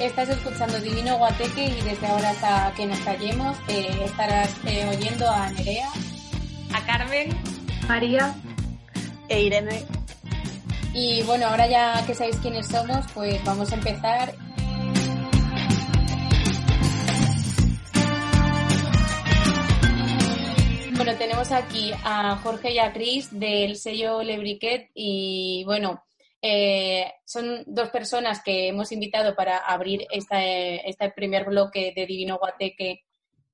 Estás escuchando Divino Guateque y desde ahora hasta que nos callemos eh, estarás eh, oyendo a Nerea, a Carmen, María e Irene. Y bueno, ahora ya que sabéis quiénes somos, pues vamos a empezar. Bueno, tenemos aquí a Jorge y a Cris del sello Lebriquet y bueno, eh, son dos personas que hemos invitado para abrir este primer bloque de Divino Guateque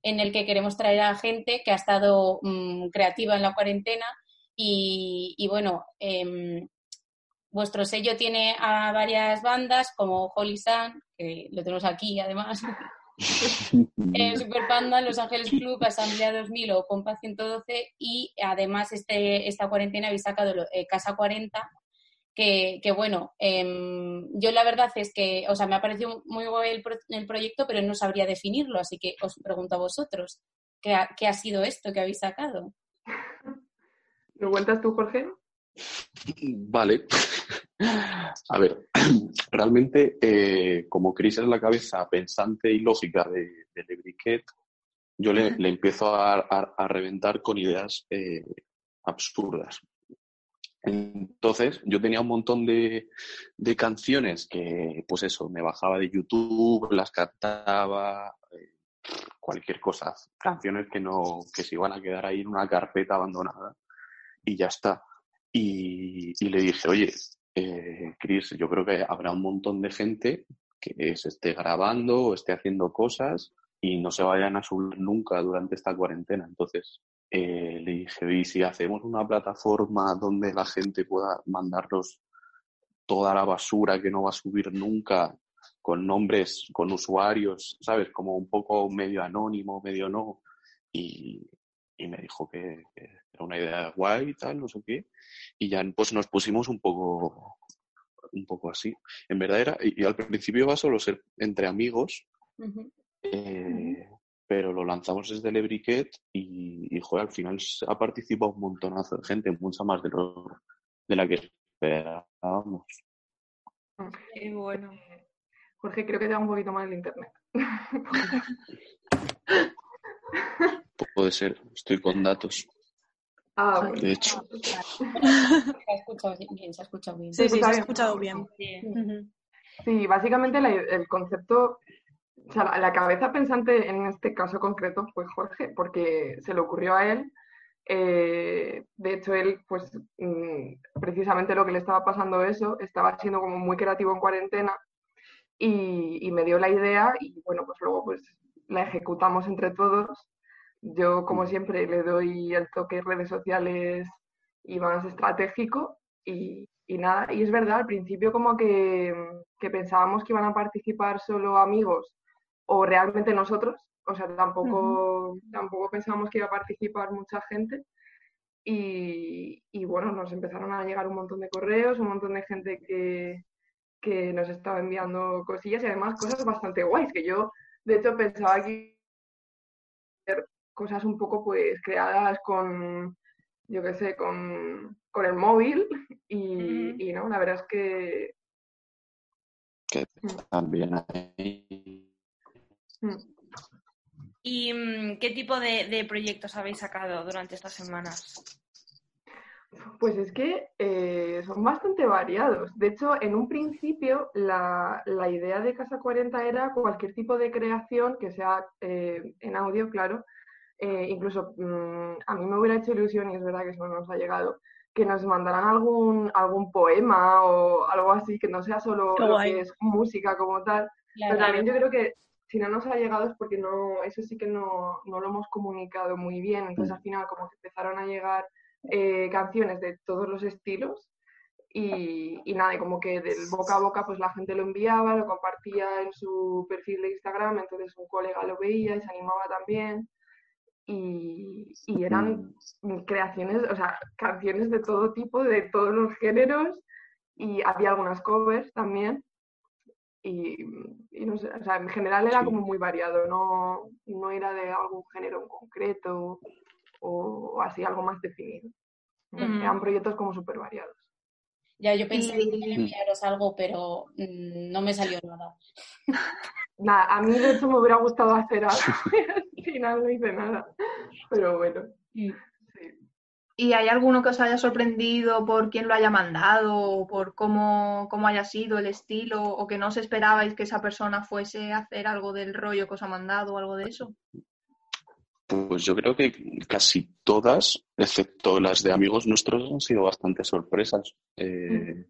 en el que queremos traer a gente que ha estado mm, creativa en la cuarentena y, bueno, em, vuestro sello tiene a varias bandas como Holy Sun, que lo tenemos aquí además, eh, Super Panda, Los Ángeles Club, Asamblea 2000 o Pompa 112 y además este, esta cuarentena habéis sacado eh, Casa 40 que, bueno, em, yo la verdad es que, o sea, me ha parecido muy guay el, proyecto, pero no sabría definirlo, así que os pregunto a vosotros, ¿qué ha, qué ha sido esto que habéis sacado? ¿Lo cuentas tú, Jorge? Vale. A ver, realmente, eh, como Cris es la cabeza pensante y lógica de, de yo le, empiezo a, reventar con ideas eh, absurdas. Entonces, yo tenía un montón de, canciones que, pues eso, me bajaba de YouTube, las cantaba, eh, cualquier cosa. Canciones que no, que se iban a quedar ahí en una carpeta abandonada y ya está. Y, le dije, oye, eh, Chris, yo creo que habrá un montón de gente que se esté grabando o esté haciendo cosas y no se vayan a subir nunca durante esta cuarentena. Entonces, eh, le dije, ¿y si hacemos una plataforma donde la gente pueda mandarnos toda la basura que no va a subir nunca, con nombres, con usuarios, ¿sabes? Como un poco medio anónimo, medio no. Y, me dijo que, era una idea guay y tal, no sé qué. Y ya pues nos pusimos un poco, un poco así. En verdad era, y, al principio iba solo ser entre amigos, pero lo lanzamos desde Lebriquet y, y joder, al final ha participado un montonazo de gente, mucha más de, de la que esperábamos. Qué bueno. Jorge, creo que te da un poquito más el internet. Puede ser, estoy con datos. Ah, De hecho. Se ha escuchado bien, se ha escuchado bien. Sí, sí, se ha escuchado bien. Sí, básicamente el concepto o sea, la, cabeza pensante en este caso concreto fue Jorge, porque se le ocurrió a él. Eh, de hecho, él, pues, mm, precisamente lo que le estaba pasando eso, estaba siendo como muy creativo en cuarentena y, me dio la idea y, bueno, pues luego, pues, la ejecutamos entre todos. Yo, como siempre, le doy el toque redes sociales y más estratégico y, nada. Y es verdad, al principio como que, que pensábamos que iban a participar solo amigos o realmente nosotros, o sea, tampoco, tampoco pensábamos que iba a participar mucha gente. Y, bueno, nos empezaron a llegar un montón de correos, un montón de gente que, que nos estaba enviando cosillas y además cosas bastante guays, que yo de hecho pensaba que cosas un poco pues creadas con, yo qué sé, con, con el móvil y, y, no, la verdad es que... Que mm. también hay. ¿Y mm, qué tipo de, proyectos habéis sacado durante estas semanas? Pues es que eh, son bastante variados. De hecho, en un principio la, idea de Casa 40 era cualquier tipo de creación que sea eh, en audio, claro. Eh, incluso mm, a mí me hubiera hecho ilusión, y es verdad que eso no nos ha llegado, que nos mandaran algún, algún poema o algo así, que no sea solo lo que es música como tal. Pero también yo creo que si no nos ha llegado es porque no, eso sí que no, no lo hemos comunicado muy bien. Entonces mm. al final como que empezaron a llegar eh, canciones de todos los estilos y, y nada, y como que del boca a boca pues la gente lo enviaba, lo compartía en su perfil de Instagram, entonces un colega lo veía y se animaba también. Y, y eran creaciones, o sea, canciones de todo tipo, de todos los géneros, y había algunas covers también. Y, y no sé, o sea, en general era Sí. como muy variado, no, no era de algún género en concreto o, así algo más definido. Ujú. Eran proyectos como súper variados. Ya, yo pensé Y- en enviaros algo, pero mm, no me salió nada. Nada, a mí de hecho me hubiera gustado hacer algo y al final no hice nada. Pero bueno, sí. ¿Y hay alguno que os haya sorprendido por quién lo haya mandado, o por cómo, cómo haya sido el estilo, o que no os esperabais que esa persona fuese a hacer algo del rollo que os ha mandado o algo de eso? Pues yo creo que casi todas, excepto las de amigos nuestros, han sido bastante sorpresas. Eh,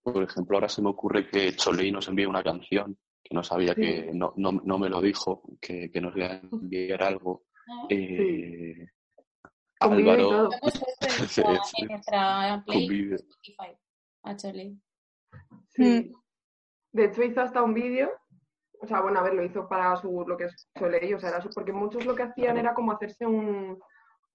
por ejemplo, ahora se me ocurre que Cholei nos envía una canción, que no sabía Sí. que, no, no, no me lo dijo, que, que nos iba a enviar algo. ¿no? Eh, Álvaro, puesto en nuestra, en nuestra con play vídeo. Spotify, actually. Sí. De hecho hizo hasta un vídeo, o sea, bueno, a ver, lo hizo para su, lo que es Soleil, o sea, era su- porque muchos lo que hacían era como hacerse un,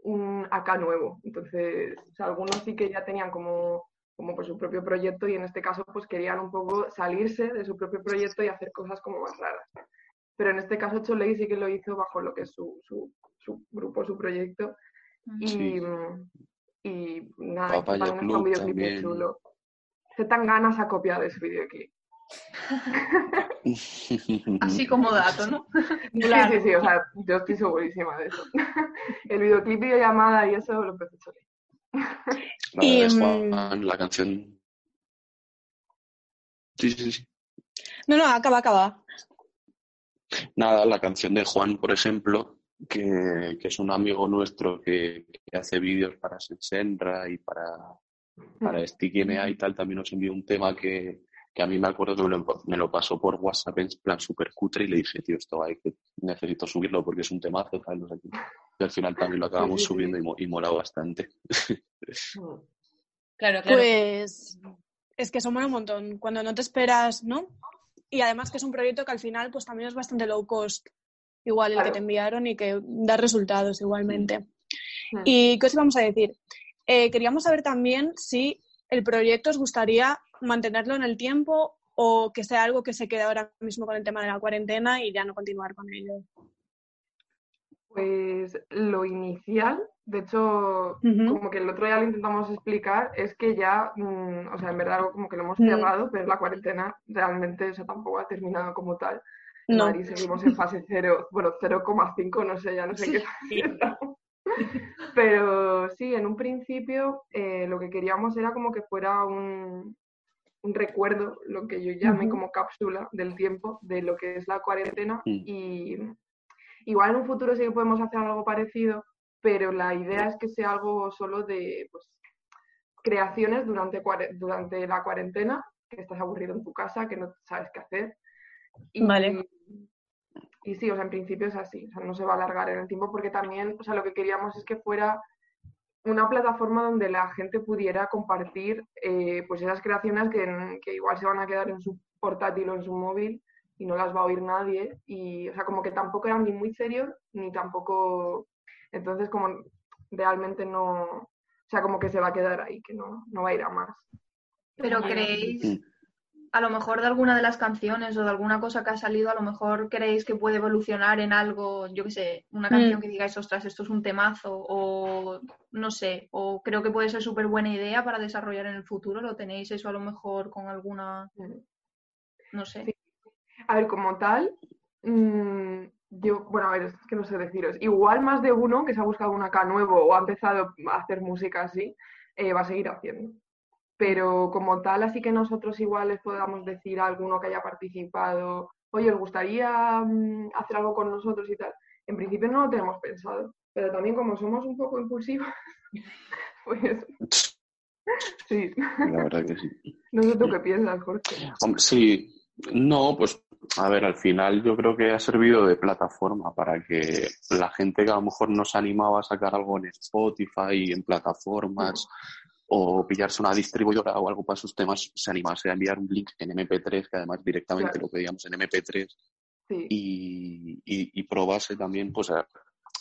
un AK nuevo. Entonces, o sea, algunos sí que ya tenían como, como pues su propio proyecto y en este caso pues querían un poco salirse de su propio proyecto y hacer cosas como más raras. Pero en este caso Cholei sí que lo hizo bajo lo que es su, su, su grupo, su proyecto. Y, Sí. y nada, hizo Papaya un videoclip muy chulo. Se tan ganas ha copiado ese videoclip. Así como dato, ¿no? Sí, Claro. sí, sí, o sea, yo estoy segurísima de eso. El videoclip, videollamada y eso lo empezó Chole. La, Y, de mm, Juan, la canción. Sí, sí, sí. No, no, acaba, acaba. Nada, la canción de Juan, por ejemplo, que, que es un amigo nuestro que, que hace vídeos para Senra y para, para Sticky MA y tal, también nos envió un tema que, que a mí me acuerdo que me lo, me lo pasó por WhatsApp en plan súper cutre y le dije, tío, esto hay que necesito subirlo porque es un temazo, sé qué. Y al final también lo acabamos Sí, sí, sí. subiendo y, mo- y mola bastante. Claro, claro. Pues es que eso mola un montón. Cuando no te esperas, ¿no? Y además que es un proyecto que al final pues también es bastante low cost. Igual el que te enviaron y que da resultados igualmente. ¿Y qué os íbamos a decir? Eh, queríamos saber también si el proyecto os gustaría mantenerlo en el tiempo o que sea algo que se quede ahora mismo con el tema de la cuarentena y ya no continuar con ello. Pues lo inicial, de hecho, como que el otro día lo intentamos explicar, es que ya, mm, o sea, en verdad algo como que lo hemos Mm. cerrado, pero la cuarentena realmente eso tampoco ha terminado como tal. No. Madrid seguimos en fase 0, bueno, 0,5, no sé, ya no sé qué fase estamos. Pero sí, en un principio eh, lo que queríamos era como que fuera un, un recuerdo, lo que yo llamé Ujú. como cápsula del tiempo de lo que es la cuarentena Mm. y igual en un futuro sí que podemos hacer algo parecido, pero la idea es que sea algo solo de pues, creaciones durante, durante la cuarentena, que estás aburrido en tu casa, que no sabes qué hacer. Y, Vale. Y sí, o sea, en principio es así, o sea, no se va a alargar en el tiempo porque también, o sea, lo que queríamos es que fuera una plataforma donde la gente pudiera compartir eh, pues esas creaciones que, que igual se van a quedar en su portátil o en su móvil y no las va a oír nadie. Y, o sea, como que tampoco eran ni muy serios ni tampoco. Entonces, como realmente no. O sea, como que se va a quedar ahí, que no, no va a ir a más. Pero creéis, a lo mejor de alguna de las canciones o de alguna cosa que ha salido, a lo mejor creéis que puede evolucionar en algo, yo qué sé, una canción Mm. que digáis, ostras, esto es un temazo, o no sé, o creo que puede ser súper buena idea para desarrollar en el futuro. ¿Lo tenéis eso a lo mejor con alguna, no sé? Sí. A ver, como tal, mm, yo, bueno, a ver, es que no sé deciros. Igual más de uno que se ha buscado un AK nuevo o ha empezado a hacer música así, eh, va a seguir haciendo. Pero como tal, así que nosotros igual les podamos decir a alguno que haya participado, oye, ¿os gustaría mm, hacer algo con nosotros y tal? En principio no lo tenemos pensado, pero también como somos un poco impulsivos, pues sí. La verdad que sí. No sé tú qué piensas, Jorge. Hombre, sí, no, pues a ver, al final yo creo que ha servido de plataforma para que la gente que a lo mejor no se animaba a sacar algo en Spotify, en plataformas, o pillarse una distribuidora o algo para sus temas, se animase a enviar un link en MP3, que además directamente lo pedíamos en MP3, y, y, probase también pues a,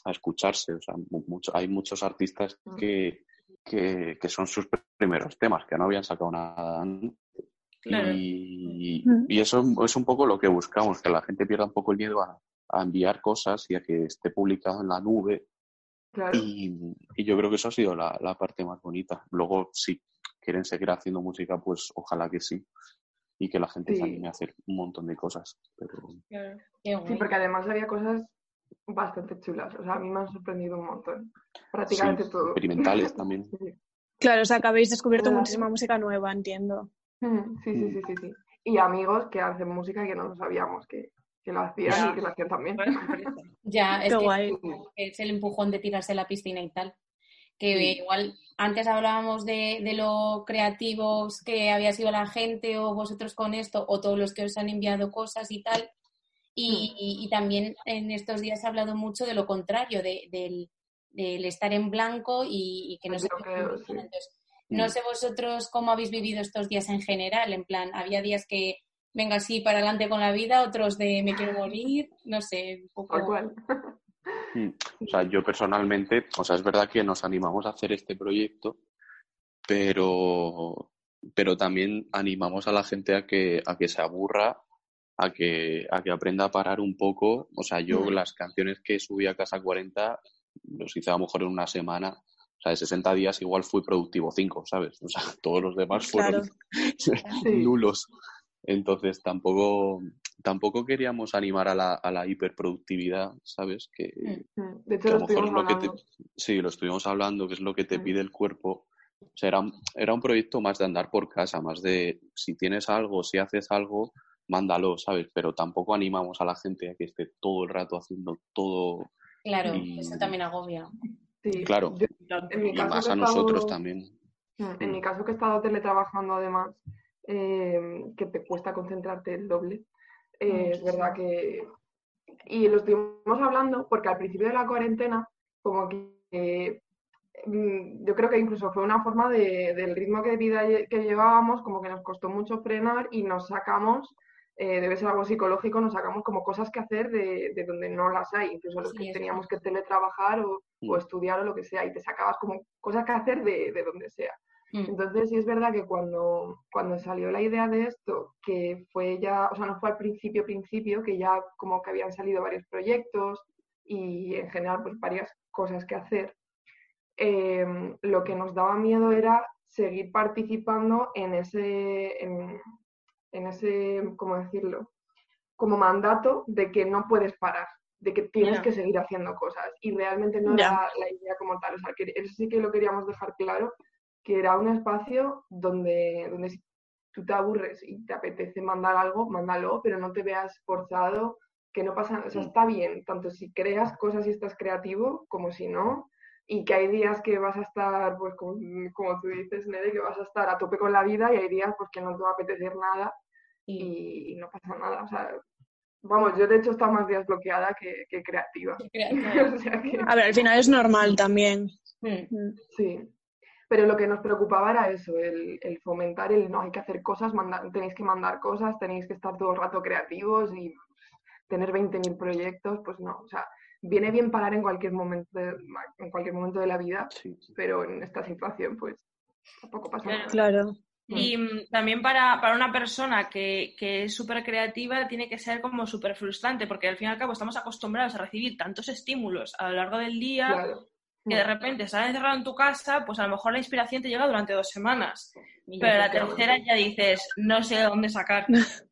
escucharse. O sea, mucho, hay muchos artistas mm. que, que, que, son sus primeros temas, que no habían sacado nada y, y, eso es un poco lo que buscamos, que la gente pierda un poco el miedo a, enviar cosas y a que esté publicado en la nube. Y, yo creo que eso ha sido la, parte más bonita. Luego, si quieren seguir haciendo música, pues ojalá que sí. Y que la gente se anime a hacer un montón de cosas. Pero... Sí, porque además había cosas bastante chulas. O sea, a mí me han sorprendido un montón. Prácticamente todo. Experimentales también. Claro, o sea, que habéis descubierto muchísima música nueva, entiendo. Mm, sí, sí, sí, sí, sí. Y amigos que hacen música que no lo sabíamos que, que lo hacían y que lo hacían también. ya, es, que es el empujón de tirarse a la piscina y tal. Que igual antes hablábamos de, de, lo creativos que había sido la gente o vosotros con esto o todos los que os han enviado cosas y tal. Y, mm. y, también en estos días se ha hablado mucho de lo contrario, de, del, del estar en blanco y, que no se... No mm. sé vosotros cómo habéis vivido estos días en general, en plan, había días que venga así para adelante con la vida, otros de me quiero morir, no sé, un poco. Mm. O sea, yo personalmente, o sea, es verdad que nos animamos a hacer este proyecto, pero, pero también animamos a la gente a que, a que se aburra, a que, a que aprenda a parar un poco. O sea, yo mm. las canciones que subí a Casa 40 los hice a lo mejor en una semana o sea, de 60 días igual fui productivo 5, ¿sabes? O sea, todos los demás fueron nulos. Entonces tampoco, tampoco queríamos animar a la, a la hiperproductividad, ¿sabes? Que, mm, mm. de hecho, lo, mejor que sí, lo estuvimos hablando, que es lo que te mm. pide el cuerpo. O sea, era, era un proyecto más de andar por casa, más de si tienes algo, si haces algo, mándalo, ¿sabes? Pero tampoco animamos a la gente a que esté todo el rato haciendo todo. Claro, eso también agobia. Sí, claro. en mi caso y más a nosotros también. En mi caso que he estado teletrabajando además, eh, que te cuesta concentrarte el doble, eh, es verdad que... Y lo estuvimos hablando porque al principio de la cuarentena, como que mm, yo creo que incluso fue una forma de, del ritmo de vida que llevábamos, como que nos costó mucho frenar y nos sacamos eh, debe ser algo psicológico, nos sacamos como cosas que hacer de, de donde no las hay, incluso los que teníamos que teletrabajar o, o, mm. estudiar o lo que sea, y te sacabas como cosas que hacer de, de donde sea. Mm. Entonces sí es verdad que cuando, cuando salió la idea de esto, que fue ya, o sea, no fue al principio, principio, que ya como que habían salido varios proyectos y en general pues varias cosas que hacer, em, lo que nos daba miedo era seguir participando en ese, en, en ese, ¿cómo decirlo? Como mandato de que no puedes parar, de que tienes que seguir haciendo cosas. Y realmente no era la idea como tal. O sea, que eso sí que lo queríamos dejar claro, que era un espacio donde, donde si tú te aburres y te apetece mandar algo, mándalo, pero no te veas forzado, que no pasa, o sea, mm. está bien, tanto si creas cosas y estás creativo, como si no, y que hay días que vas a estar, pues como, como, tú dices, Nede, que vas a estar a tope con la vida y hay días pues, que no te va a apetecer nada y, no pasa nada. O sea, vamos, yo de hecho estaba más días bloqueada que, que creativa. A ver, al final es normal también. Mm. Mm. Sí. Pero lo que nos preocupaba era eso, el, el fomentar el no hay que hacer cosas, mandar, tenéis que mandar cosas, tenéis que estar todo el rato creativos y tener 20.000 proyectos, pues no, o sea, viene bien parar en cualquier momento de, en cualquier momento de la vida, pero en esta situación pues tampoco pasa nada. Claro. Y mm, también para, una persona que, es súper creativa tiene que ser como súper frustrante, porque al fin y al cabo estamos acostumbrados a recibir tantos estímulos a lo largo del día que de repente estás encerrado en tu casa, pues a lo mejor la inspiración te llega durante dos semanas. pero la tercera ya dices, no sé dónde sacar.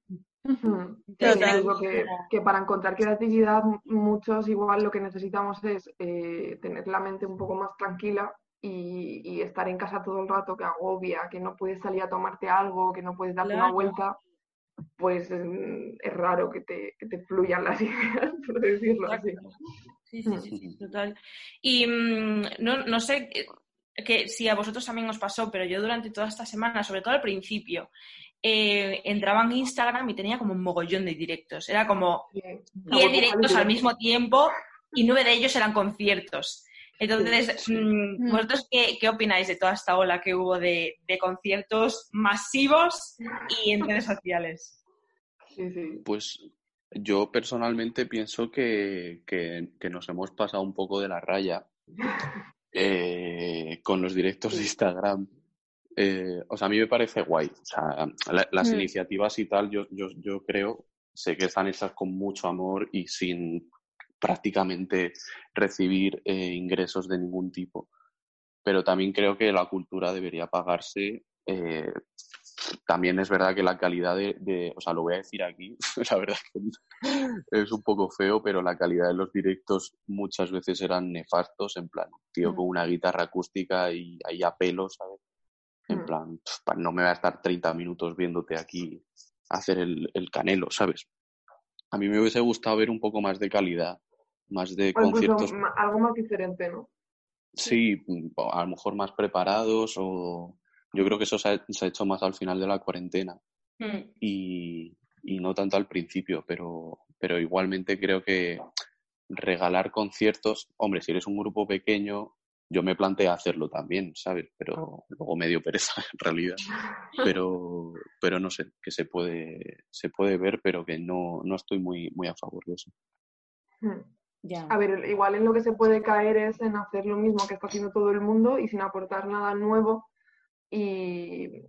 que, que, para encontrar creatividad muchos igual lo que necesitamos es eh, tener la mente un poco más tranquila y, estar en casa todo el rato que agobia, que no puedes salir a tomarte algo, que no puedes darte una vuelta, pues mm, es, raro que te, que te, fluyan las ideas, por decirlo así. Sí, sí, sí, total. Y mm, no, no sé que si a vosotros también os pasó, pero yo durante toda esta semana, sobre todo al principio, eh, entraba en Instagram y tenía como un mogollón de directos. Era como 10 directos al mismo tiempo y nueve de ellos eran conciertos. Entonces, mm, mm. ¿vosotros qué, opináis de toda esta ola que hubo de, conciertos masivos y en redes sociales? Pues yo personalmente pienso que, nos hemos pasado un poco de la raya eh, con los directos de Instagram. Eh, o sea, a mí me parece guay. O sea, las mm. iniciativas y tal, yo, yo, yo creo, sé que están hechas con mucho amor y sin prácticamente recibir eh, ingresos de ningún tipo. Pero también creo que la cultura debería pagarse. Eh, también es verdad que la calidad de, o sea, lo voy a decir aquí, la verdad que es un poco feo, pero la calidad de los directos muchas veces eran nefastos, en plan, tío, mm. con una guitarra acústica y ahí a pelo, ¿sabes? En mm. plan, no me voy a estar 30 minutos viéndote aquí hacer el, el canelo, ¿sabes? A mí me hubiese gustado ver un poco más de calidad más de conciertos. Algo más diferente, ¿no? Sí, a lo mejor más preparados o yo creo que eso se ha, hecho más al final de la cuarentena mm. y, no tanto al principio, pero, pero igualmente creo que regalar conciertos, hombre, si eres un grupo pequeño, yo me planteé hacerlo también, ¿sabes? Pero luego medio pereza en realidad. Pero, pero no sé, que se puede, se puede ver, pero que no, no estoy muy, muy a favor de eso. Hmm. A ver, igual en lo que se puede caer es en hacer lo mismo que está haciendo todo el mundo y sin aportar nada nuevo. Y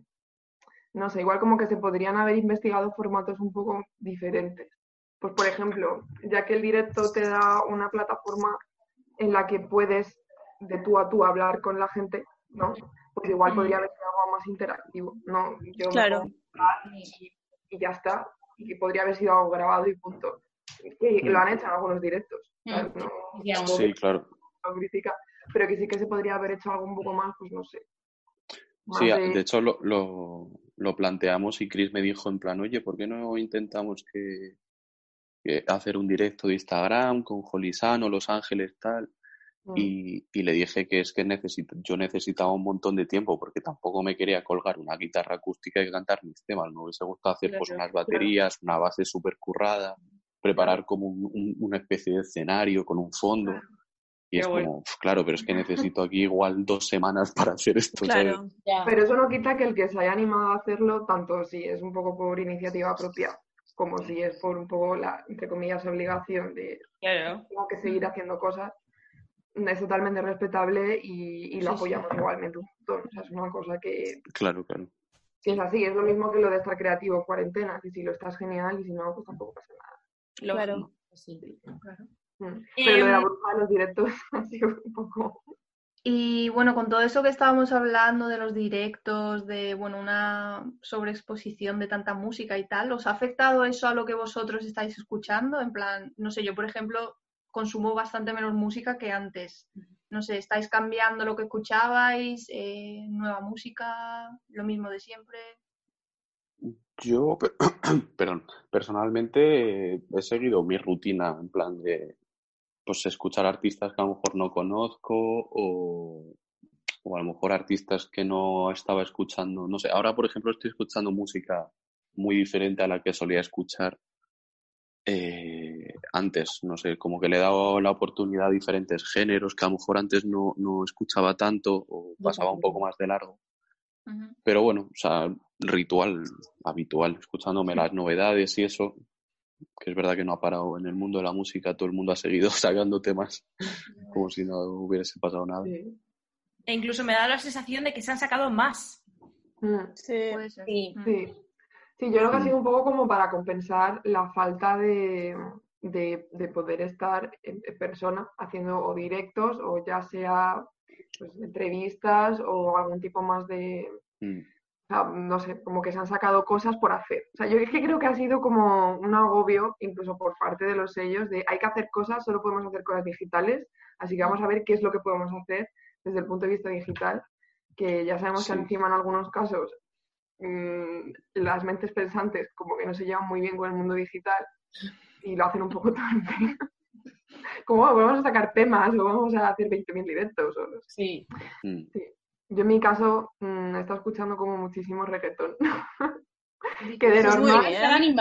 no sé, igual como que se podrían haber investigado formatos un poco diferentes. Pues por ejemplo, ya que el directo te da una plataforma en la que puedes de tú a tú hablar con la gente, ¿no? Pues igual podría haber sido algo más interactivo, ¿no? Yo claro. y, y, ya está. Y que podría haber sido algo grabado y punto. Que lo han hecho en algunos directos. Mm. sí, claro. pero que sí que se podría haber hecho algo un poco más, pues no sé. Sí, de... hecho lo, lo, planteamos y Chris me dijo en plan, oye, ¿por qué no intentamos que, hacer un directo de Instagram con Jolisano, Los Ángeles, tal? Mm. Y, y, le dije que es que necesito, yo necesitaba un montón de tiempo porque tampoco me quería colgar una guitarra acústica y cantar mis temas. Me hubiese gustado hacer pues unas baterías, una base súper currada preparar como una especie de escenario con un fondo. Y es como, claro, pero es que necesito aquí igual dos semanas para hacer esto. Claro. Pero eso no quita que el que se haya animado a hacerlo, tanto si es un poco por iniciativa propia, como si es por un poco la, entre comillas, obligación de tengo que seguir haciendo cosas, es totalmente respetable y, lo apoyamos igualmente un montón. O sea, es una cosa que... Claro, claro. Si es así, es lo mismo que lo de estar creativo cuarentena, que si lo estás genial y si no, pues tampoco pasa nada. Claro. Mm. Pero de la em, de los directos ha sido un poco... Y bueno, con todo eso que estábamos hablando de los directos, de bueno, una sobreexposición de tanta música y tal, ¿os ha afectado eso a lo que vosotros estáis escuchando? En plan, no sé, yo por ejemplo consumo bastante menos música que antes. No sé, ¿estáis cambiando lo que escuchabais? Eh, ¿Nueva música? ¿Lo mismo de siempre? Yo, perdón, personalmente he seguido mi rutina en plan de pues escuchar artistas que a lo mejor no conozco o, o a lo mejor artistas que no estaba escuchando. No sé, ahora por ejemplo estoy escuchando música muy diferente a la que solía escuchar eh, antes. No sé, como que le he dado la oportunidad a diferentes géneros que a lo mejor antes no, no escuchaba tanto o pasaba un poco más de largo. Pero bueno, o sea, ritual habitual, escuchándome las novedades y eso, que es verdad que no ha parado en el mundo de la música, todo el mundo ha seguido sacando temas como si no hubiese pasado nada. E incluso me da la sensación de que se han sacado más. Mm. Sí. Sí. sí. yo creo que ha sido un poco como para compensar la falta de, de, poder estar en persona haciendo o directos o ya sea pues, entrevistas o algún tipo más de... Mm no sé, como que se han sacado cosas por hacer. O sea, yo es que creo que ha sido como un agobio, incluso por parte de los sellos, de hay que hacer cosas, solo podemos hacer cosas digitales, así que vamos a ver qué es lo que podemos hacer desde el punto de vista digital, que ya sabemos que encima en algunos casos mm, las mentes pensantes como que no se llevan muy bien con el mundo digital y lo hacen un poco tarde. como vamos a sacar temas o vamos a hacer 20.000 directos. O, sí. Mm. sí. Yo en mi caso mm, he estado escuchando como muchísimo reggaetón. que de normal,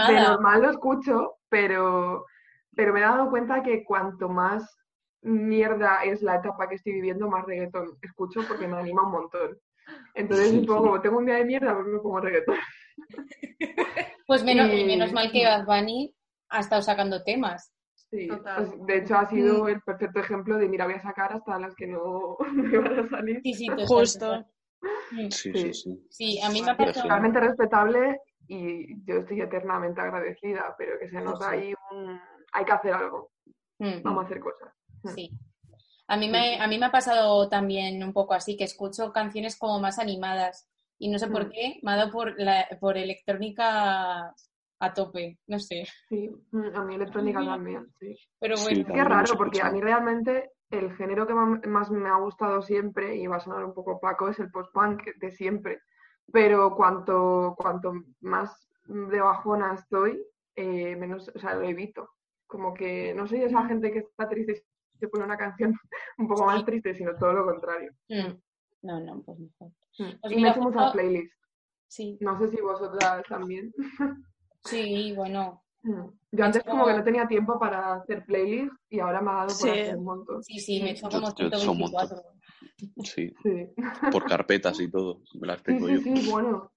de normal lo escucho, pero, pero me he dado cuenta que cuanto más mierda es la etapa que estoy viviendo, más reggaetón escucho porque me anima un montón. Entonces, un poco como tengo un día de mierda, pues me pongo reggaetón. Pues menos, Y- menos mal que Bad Bunny ha estado sacando temas. Sí, Total. pues, de hecho ha sido el perfecto ejemplo de mira, voy a sacar hasta las que no me van a salir. Sí, sí, Justo. Mm. Sí, Sí. sí, sí. Sí, a mí me ha pasado. Totalmente respetable y yo estoy eternamente agradecida, pero que se nota Sí. ahí un... Hay que hacer algo, Mm. vamos a hacer cosas. Sí. A mí, me, a mí me ha pasado también un poco así, que escucho canciones como más animadas y no sé por Mm. qué, me ha dado por, la, por electrónica a tope, no sé. Sí, mm, a mí electrónica también, sí. Pero Sí, bueno, Qué También raro, porque a mí realmente el género que más me ha gustado siempre, y va a sonar un poco opaco, es el post-punk de siempre. Pero cuanto, cuanto más de bajona estoy, eh, menos, o sea, lo evito. Como que no soy esa gente que está triste y se pone una canción un poco más triste, sino todo lo contrario. mm, no, no, pues mejor. Mm. Pues y mira, me hecho muchas playlists. Sí, No sé si vosotras también. sí, bueno, Mm. Yo antes como que no tenía tiempo para hacer playlists y ahora me ha dado por Sí. hacer un montón. sí, sí, me he hecho Yo- como yo hecho un montón. 124. Sí, Sí. por carpetas y todo. Me las Sí, tengo sí, yo. sí, bueno.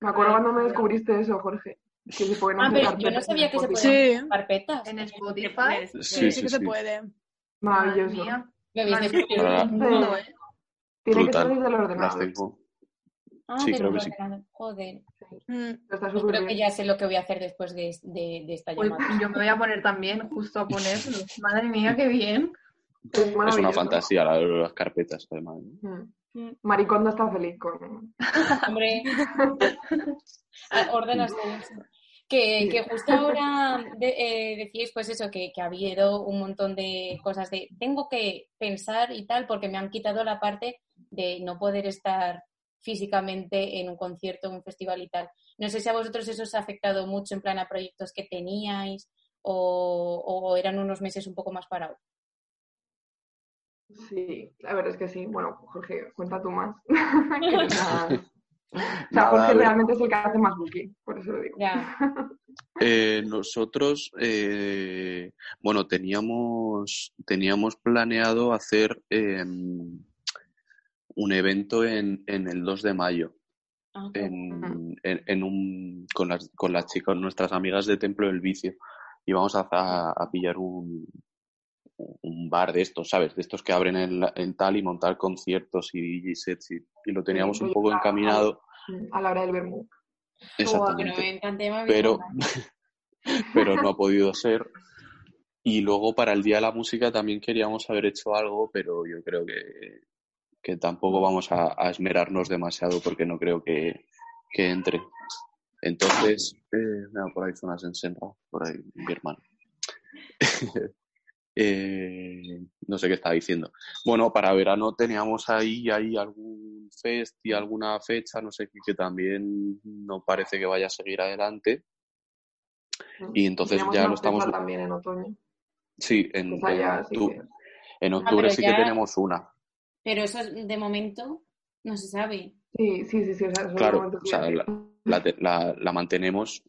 Me acuerdo cuando me descubriste eso, Jorge. Que se pueden Ah, hacer pero yo no carpetas sabía en que se podían Sí. hacer carpetas. En Spotify. pones- Sí, Sí, sí sí, que se sí. puede. Maravilloso. Madre mía. ¿Lo habéis descubierto? Qué mundo, ¿eh? Tiene que Brutal. ser desde el Las ordenador. tengo. Ah, Sí, creo que sí. ordenadores. Joder. Mm. Está Pues creo que ya sé lo que voy a hacer después de, de, de esta Pues llamada. yo me voy a poner también justo a ponerlo. Madre mía, qué bien. Es Es una fantasía la de las carpetas, además. ¿no? Mm. Mm. Maricondo está feliz con... Hombre, Ah, ordenas. Que, que justo ahora de- eh, decíais pues eso, que, que ha habido un montón de cosas de tengo que pensar y tal, porque me han quitado la parte de no poder estar físicamente en un concierto, en un festival y tal. No sé si a vosotros eso os ha afectado mucho en plan a proyectos que teníais o, o eran unos meses un poco más parados. Sí, la verdad es que sí. Bueno, Jorge, cuenta tú más. O sea, Nada, Jorge realmente es el que hace más booking, por eso lo digo. Ya. Eh, nosotros, eh, bueno, teníamos, teníamos planeado hacer eh, un evento en, en el 2 de mayo, Ah, qué en, en- en un, con, las, con las chicas, nuestras amigas de Templo del Vicio. Y vamos a, a- a pillar un, un bar de estos, ¿sabes? De estos que abren en, tal y montar conciertos y DJ sets y, y lo teníamos un poco encaminado. A la hora del vermú. Exactamente. me pero, pero no ha podido ser. Y luego para el Día de la Música también queríamos haber hecho algo, pero yo creo que, que tampoco vamos a, a esmerarnos demasiado porque no creo que, que entre. Entonces, eh, mira, por ahí zonas en Senra, por ahí mi hermano. Eh, no sé qué estaba diciendo. Bueno, para verano teníamos ahí, ahí algún fest y alguna fecha, no sé qué, que también no parece que vaya a seguir adelante. Y entonces ya lo estamos- también en otoño. Sí, en, en sí octu- que- en octubre pero sí ya- que tenemos una. Pero eso es- de momento no se sabe. Sí, sí, sí, sí. O sea, Claro, de momento o sea, la, la la- la mantenemos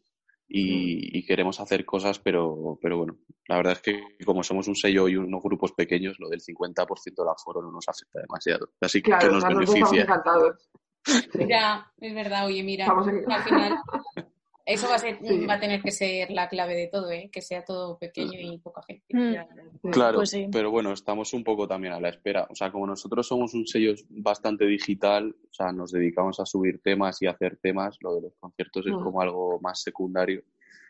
y, y queremos hacer cosas, pero, pero bueno, la verdad es que como somos un sello y unos grupos pequeños, lo del 50% del aforo no nos afecta demasiado. Así que, Claro, que o nos sea, nosotros estamos beneficia. encantados. Sí. Ya, es verdad, oye, mira, al final eso va a, ser, Sí. va a tener que ser la clave de todo, ¿eh? que sea todo pequeño y poca gente. Mm. Claro, Pues sí. pero bueno, estamos un poco también a la espera. O sea, como nosotros somos un sello bastante digital, o sea, nos dedicamos a subir temas y a hacer temas, lo de los conciertos es Mm. como algo más secundario.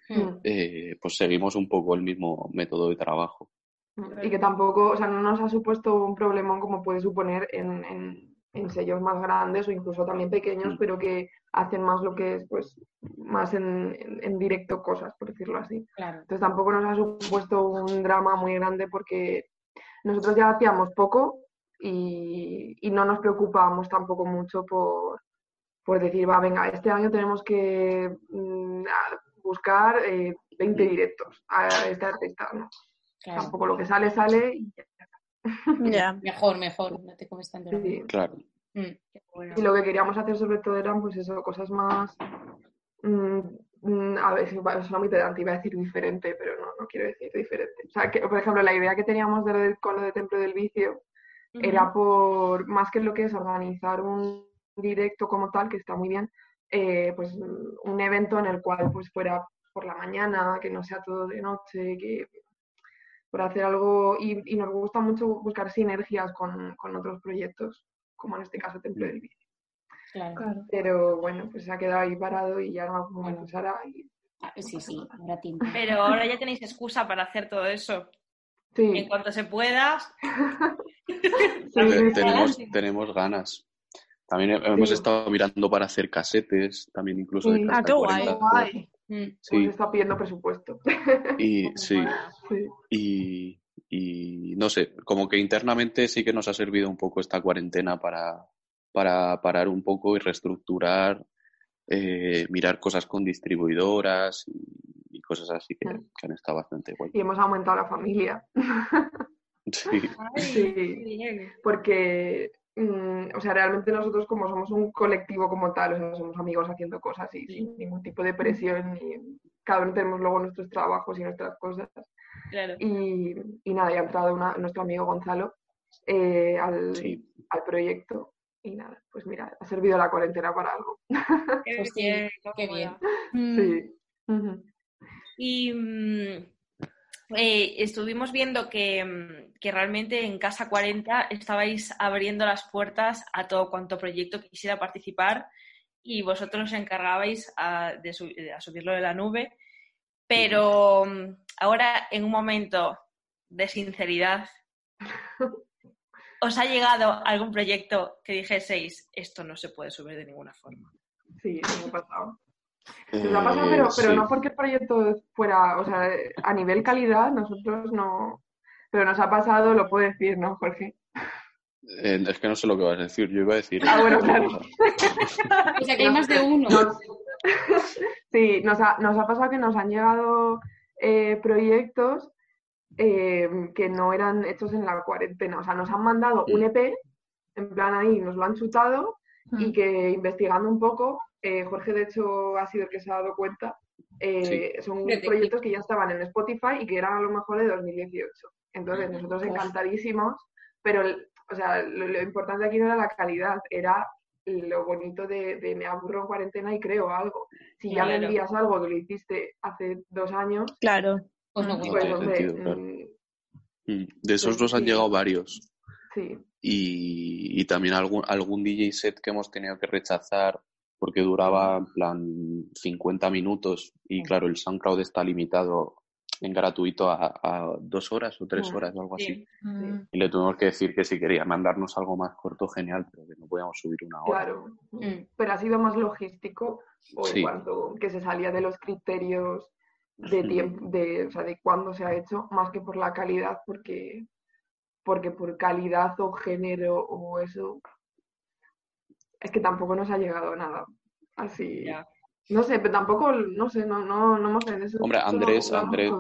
Mm. eh, pues seguimos un poco el mismo método de trabajo. Y que tampoco, o sea, no nos ha supuesto un problemón como puede suponer en, en- en sellos más grandes o incluso también pequeños, Mm. pero que hacen más lo que es, pues, más en, en- en directo cosas, por decirlo así. Claro. Entonces tampoco nos ha supuesto un drama muy grande porque nosotros ya hacíamos poco y, y no nos preocupábamos tampoco mucho por, por decir, va, venga, este año tenemos que mm, buscar eh, 20 directos a este artista. ¿no? claro. Tampoco lo que sale, sale y ya Ya. Mejor, mejor, no te comes tanto. Sí. Claro. Mm. Y lo que queríamos hacer sobre todo eran pues eso, cosas más, mm, mm, a ver, es una muy pedante, iba a decir diferente, pero no, no quiero decir diferente. O sea, que, por ejemplo, la idea que teníamos de lo del, con lo de Templo del Vicio era por, más que lo que es organizar un directo como tal, que está muy bien, eh, pues un evento en el cual pues fuera por la mañana, que no sea todo de noche, que por hacer algo, y, nos gusta mucho buscar sinergias con, con, otros proyectos, como en este caso Templo del Vicio. Claro. Pero bueno, pues se ha quedado ahí parado y ya no me bueno. Y... Ah, sí, sí, ahora tiempo. Pero ahora ya tenéis excusa para hacer todo eso. Sí. En cuanto se pueda. tenemos, tenemos ganas. También hemos estado mirando para hacer casetes, también incluso de Ah, qué guay. Mm. Sí. está pidiendo presupuesto. Y sí. Y, y, no sé, como que internamente sí que nos ha servido un poco esta cuarentena para, para parar un poco y reestructurar, eh, mirar cosas con distribuidoras y, cosas así que, mm. que, han estado bastante guay. Y hemos aumentado la familia. Sí. sí. Porque Mm, o sea, realmente nosotros como somos un colectivo como tal, o sea, somos amigos haciendo cosas y sin ningún tipo de presión y cada uno tenemos luego nuestros trabajos y nuestras cosas. Y, y, nada, ya ha entrado nuestro amigo Gonzalo eh, al, al, proyecto y nada, pues mira, ha servido la cuarentena para algo. Qué pues bien, qué bien. Sí. Y mm, eh, estuvimos viendo que, mm, que, realmente en Casa 40 estabais abriendo las puertas a todo cuanto proyecto quisiera participar y vosotros os encargabais de, subirlo de la nube. Pero mm, ahora, en un momento de sinceridad, ¿os ha llegado algún proyecto que dijeseis, esto no se puede subir de ninguna forma? Sí, me ha pasado. Nos ha pasado, pero, pero no porque el proyecto fuera, o sea, a nivel calidad, nosotros no. Pero nos ha pasado, lo puedo decir, ¿no, Jorge? Eh, es que no sé lo que vas a decir, yo iba a decir. Ah, bueno, claro. o sea, que hay más de uno. sí, nos ha, nos ha pasado que nos han llegado eh, proyectos eh, que no eran hechos en la cuarentena. O sea, nos han mandado un EP, en plan ahí, nos lo han chutado, y mm. que investigando un poco eh, Jorge, de hecho, ha sido el que se ha dado cuenta. Eh, son proyectos que ya estaban en Spotify y que eran a lo mejor de 2018. Entonces, nosotros encantadísimos, pero o sea, lo, importante aquí no era la calidad, era lo bonito de, me aburro en cuarentena y creo algo. Si ya me envías algo que lo hiciste hace dos años, claro. Pues no, pues, mm, mm, de esos nos han llegado varios. Sí. Y, y, también algún, algún DJ set que hemos tenido que rechazar porque duraba en plan 50 minutos y claro, el SoundCloud está limitado en gratuito a, dos horas o tres horas o algo así. Y le tuvimos que decir que si quería mandarnos algo más corto, genial, pero que no podíamos subir una hora. Claro, mm. pero ha sido más logístico o en cuanto que se salía de los criterios de tiempo, de, o sea, de cuándo se ha hecho, más que por la calidad, porque porque por calidad o género o eso es que tampoco nos ha llegado nada así. No sé, pero tampoco, no sé, no, no, no hemos en eso. Hombre, Andrés, Andrés,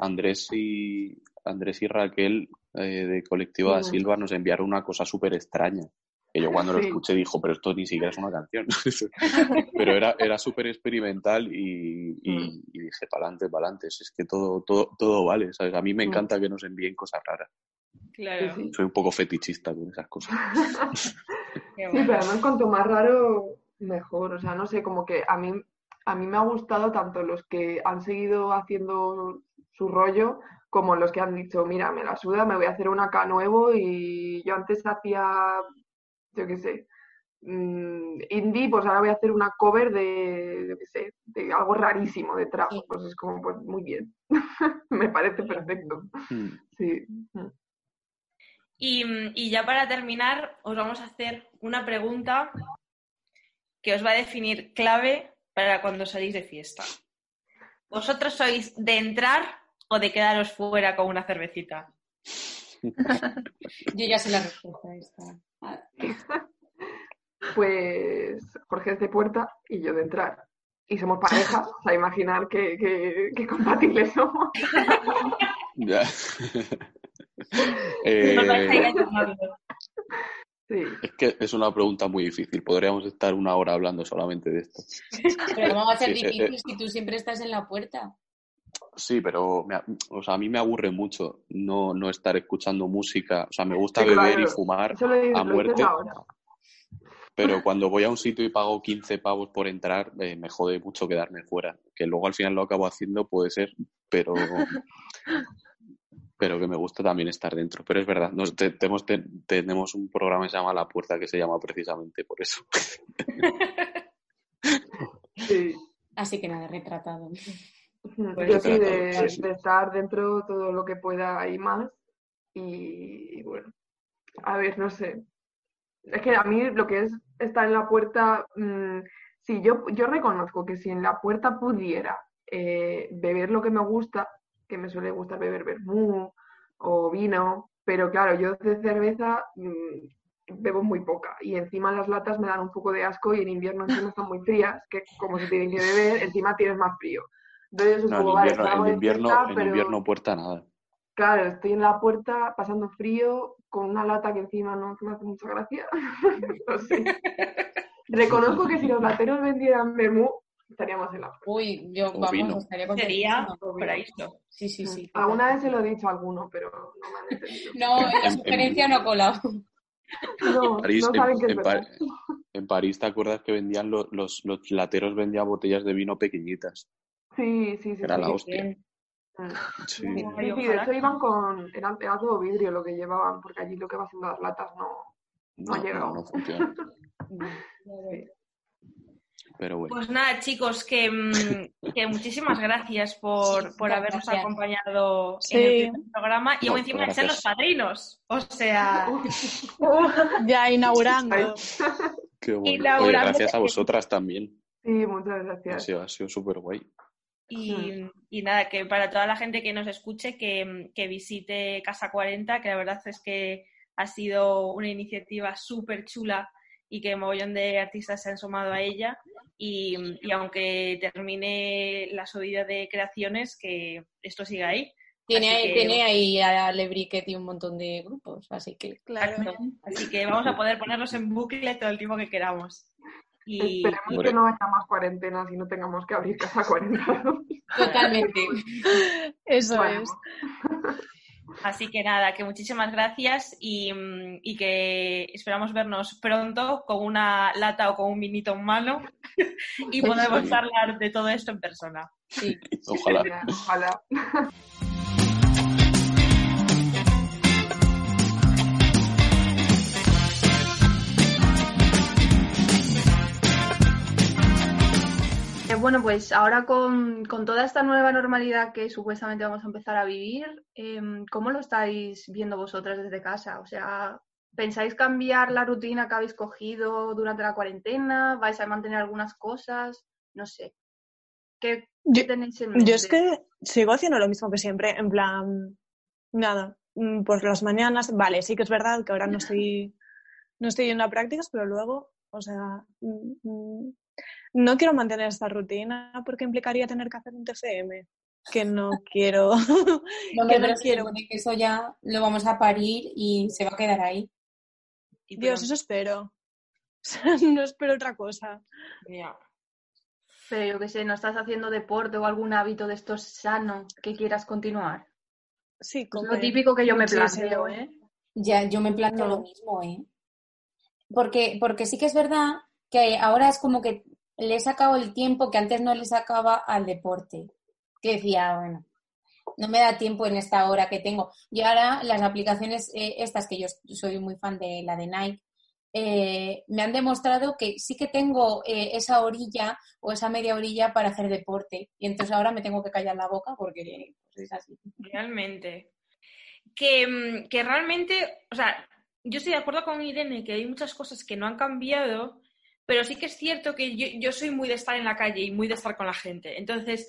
Andrés y Andrés y Raquel eh, de Colectivo da Silva nos enviaron una cosa súper extraña. Que yo cuando lo escuché dijo, pero esto ni siquiera es una canción. pero era, era súper experimental y, y, mm. y dije, para adelante, para adelante. Es que todo, todo, todo vale, ¿sabes? A mí me mm. encanta que nos envíen cosas raras. Claro. Soy un poco fetichista con esas cosas. sí, pero además cuanto más raro, mejor. O sea, no sé, como que a mí, a mí me ha gustado tanto los que han seguido haciendo su rollo como los que han dicho, mira, me la suda, me voy a hacer un acá nuevo y yo antes hacía, yo qué sé, mm, indie, pues ahora voy a hacer una cover de, yo qué sé, de algo rarísimo de trap. Pues es como, pues muy bien. me parece perfecto. Mm. Sí. Mm. Y, ya para terminar, os vamos a hacer una pregunta que os va a definir clave para cuando salís de fiesta. ¿Vosotros sois de entrar o de quedaros fuera con una cervecita? Yo ya sé la respuesta a esta. Pues Jorge es de puerta y yo de entrar. Y somos pareja, o sea, imaginar qué, compatibles somos. Eh, Es que es una pregunta muy difícil. Podríamos estar una hora hablando solamente de esto. Pero ¿cómo va a ser Sí, eh, difícil eh. si tú siempre estás en la puerta? Sí, pero me o sea, a mí me aburre mucho no, no estar escuchando música. O sea, me gusta Sí, beber claro. y fumar a muerte, pero cuando voy a un sitio y pago 15 pavos por entrar, eh, me jode mucho quedarme fuera. Que luego al final lo acabo haciendo, puede ser, pero, pero que me gusta también estar dentro. Pero es verdad, nos, te- tenemos, te- tenemos un programa que se llama La Puerta, que se llama precisamente por eso. Sí. Así que nada, retratado. Yo sí, de, sí, sí. de estar dentro todo lo que pueda y más. Y, y bueno, a ver, no sé. Es que a mí lo que es estar en la puerta, mm, sí, yo, yo reconozco que si en la puerta pudiera eh, beber lo que me gusta, que me suele gustar beber vermú o vino, pero claro, yo de cerveza mm, bebo muy poca y encima las latas me dan un poco de asco y en invierno encima están muy frías, que como se tienen que beber, encima tienes más frío. Entonces No, en como, invierno, en invierno, fiesta, en pero invierno puerta nada. claro, estoy en la puerta pasando frío con una lata que encima no me hace mucha gracia. no sé. Reconozco que si los lateros vendieran vermú, estaríamos en la puerta. Uy, yo, O vamos, vino. estaría Sería contentísima. paraíso. Sí, sí, sí. Alguna vez se lo he dicho a alguno, pero no me han entendido. No, en la En- en- sugerencia no ha colado. No, París, no en, saben que es en en París, ¿te acuerdas que vendían lo- los, los lateros vendían botellas de vino pequeñitas? Sí, sí, sí. Era sí. la hostia. Bien. Sí. Sí, de hecho que- iban con, era, era todo vidrio lo que llevaban, porque allí lo que va siendo las latas no, No, ha llegado. no, no funciona. sí. Pero bueno. Pues nada, chicos, que, mm, que muchísimas gracias por, Sí, por habernos gracias. acompañado Sí. en el programa y No, encima de ser los padrinos. O sea, Ya inaugurando. Qué bueno. Oye, gracias a vosotras también. sí, muchas Ha gracias. sido, ha sido súper guay. y, y nada, que para toda la gente que nos escuche, que, que visite Casa 40, que la verdad es que ha sido una iniciativa súper chula y que un mogollón de artistas se han sumado a ella. Y, y aunque termine la subida de creaciones, que esto siga ahí. Tiene, que- tiene ahí a Lebriquet y un montón de grupos, así que Claro. Así que vamos a poder ponerlos en bucle todo el tiempo que queramos. Y, Esperemos que no haya más cuarentenas y no tengamos que abrir casa 40. totalmente. Eso Bueno, es. Así que nada, que muchísimas gracias y, y que esperamos vernos pronto con una lata o con un vinito en mano y podemos Sí. hablar de todo esto en persona. Sí. Ojalá. ojalá. Bueno, pues ahora con, con toda esta nueva normalidad que supuestamente vamos a empezar a vivir, em, ¿cómo lo estáis viendo vosotras desde casa? O sea, ¿pensáis cambiar la rutina que habéis cogido durante la cuarentena? ¿Vais a mantener algunas cosas? No sé. ¿Qué, qué Yo- tenéis en mente? Yo es que sigo haciendo lo mismo que siempre, en plan, nada, mm, por las mañanas, vale, sí que es verdad que ahora no estoy, no estoy yendo a prácticas, pero luego, o sea, mm, mm, no quiero mantener esta rutina porque implicaría tener que hacer un TCM, que no quiero, No, que no quiero. que eso ya lo vamos a parir y se va a quedar ahí. Y Dios, pronto. eso espero. No espero otra cosa. Pero yo qué sé, ¿no estás haciendo deporte o algún hábito de estos sano que quieras continuar? Sí, Es como lo típico que yo me planteo, ¿eh? Ya, yo me planteo No. lo mismo, ¿eh? Porque, porque sí que es verdad que ahora es como que le he sacado el tiempo que antes no le sacaba al deporte. Que decía, bueno, no me da tiempo en esta hora que tengo. Y ahora las aplicaciones eh, estas, que yo soy muy fan de la de Nike, eh, me han demostrado que sí que tengo eh, esa orilla o esa media orilla para hacer deporte. Y entonces ahora me tengo que callar la boca porque pues, es así. Realmente. Que, mm, que realmente, o sea, yo estoy de acuerdo con Irene que hay muchas cosas que no han cambiado, pero sí que es cierto que yo, yo soy muy de estar en la calle y muy de estar con la gente. Entonces,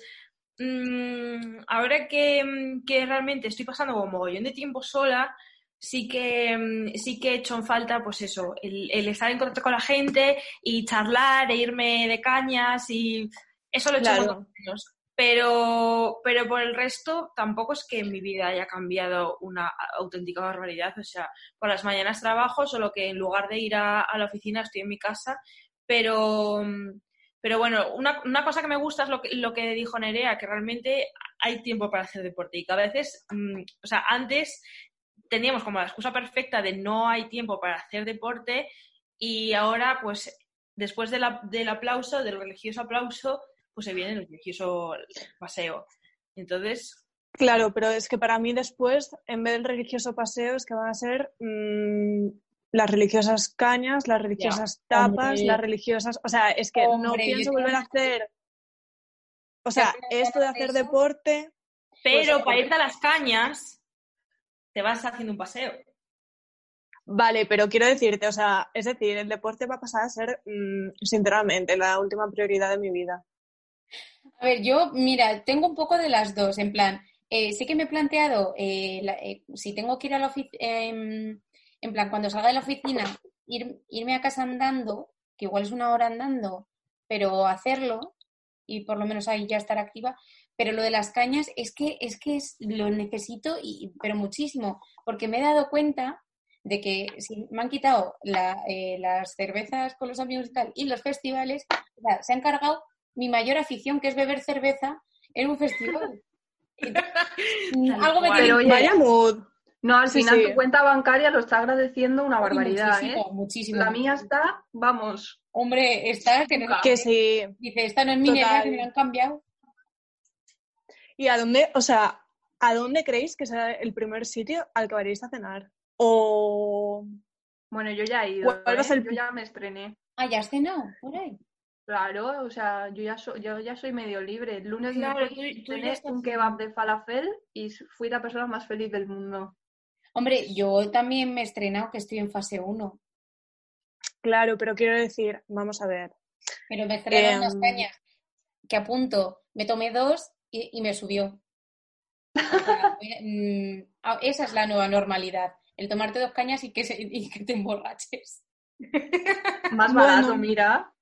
mm, ahora que, mm, que realmente estoy pasando como mogollón de tiempo sola, sí que, mm, sí que he hecho en falta, pues eso, el, el estar en contacto con la gente y charlar e irme de cañas y eso lo he hecho Claro. años. Pero, pero por el resto, tampoco es que en mi vida haya cambiado una auténtica barbaridad. O sea, por las mañanas trabajo, solo que en lugar de ir a, la oficina estoy en mi casa. Pero, pero bueno, una, una, cosa que me gusta es lo que, lo que dijo Nerea, que realmente hay tiempo para hacer deporte y que a veces, mmm, o sea, antes teníamos como la excusa perfecta de no hay tiempo para hacer deporte y ahora, pues, después de del aplauso, del religioso aplauso, pues se viene el religioso paseo. Entonces... Claro, pero es que para mí después, en vez del religioso paseo, es que van a ser mmm, las religiosas cañas, las religiosas ya, tapas, hombre. las religiosas... O sea, es que hombre, no pienso volver a hacer... O sea, esto de hacer deporte... Pero pues, para irte a las cañas, te vas haciendo un paseo. Vale, pero quiero decirte, o sea, es decir, el deporte va a pasar a ser, mmm, sinceramente, la última prioridad de mi vida. A ver, yo, mira, tengo un poco de las dos, en plan, eh, que me he planteado, eh, la, eh, si tengo que ir a la oficina, en plan, cuando salga de la oficina, ir, irme a casa andando, que igual es una hora andando, pero hacerlo y por lo menos ahí ya estar activa. Pero lo de las cañas es que es que es, lo necesito, y, pero muchísimo, porque me he dado cuenta de que si me han quitado la, eh, las cervezas con los amigos y tal y los festivales, o sea, se han cargado mi mayor afición, que es beber cerveza en un festival. Algo me tiene... Oye, Vaya mood. No, al sí, final sí. tu cuenta bancaria lo está agradeciendo una barbaridad, muchísimo, ¿eh? Muchísimo. La mía está, vamos. Hombre, está que, no, que sí. Dice, esta no es mi que me han cambiado. ¿Y a dónde, o sea, a dónde creéis que será el primer sitio al que vayáis a cenar? O. Bueno, yo ya he ido. ¿eh? El... Yo ya me estrené. Ah, ya has cenado, por ahí. Claro, o sea, yo ya, so, yo ya soy medio libre. El lunes claro, me fui, tú, tú un kebab de falafel y fui la persona más feliz del mundo. Hombre, yo también me he estrenado que estoy en fase 1. Claro, pero quiero decir, vamos a ver. Pero me estrenaron eh, unas cañas que a punto me tomé dos y, y me subió. O sea, mm, esa es la nueva normalidad, el tomarte dos cañas y que, se, y que te emborraches. Más barato, bueno, mira.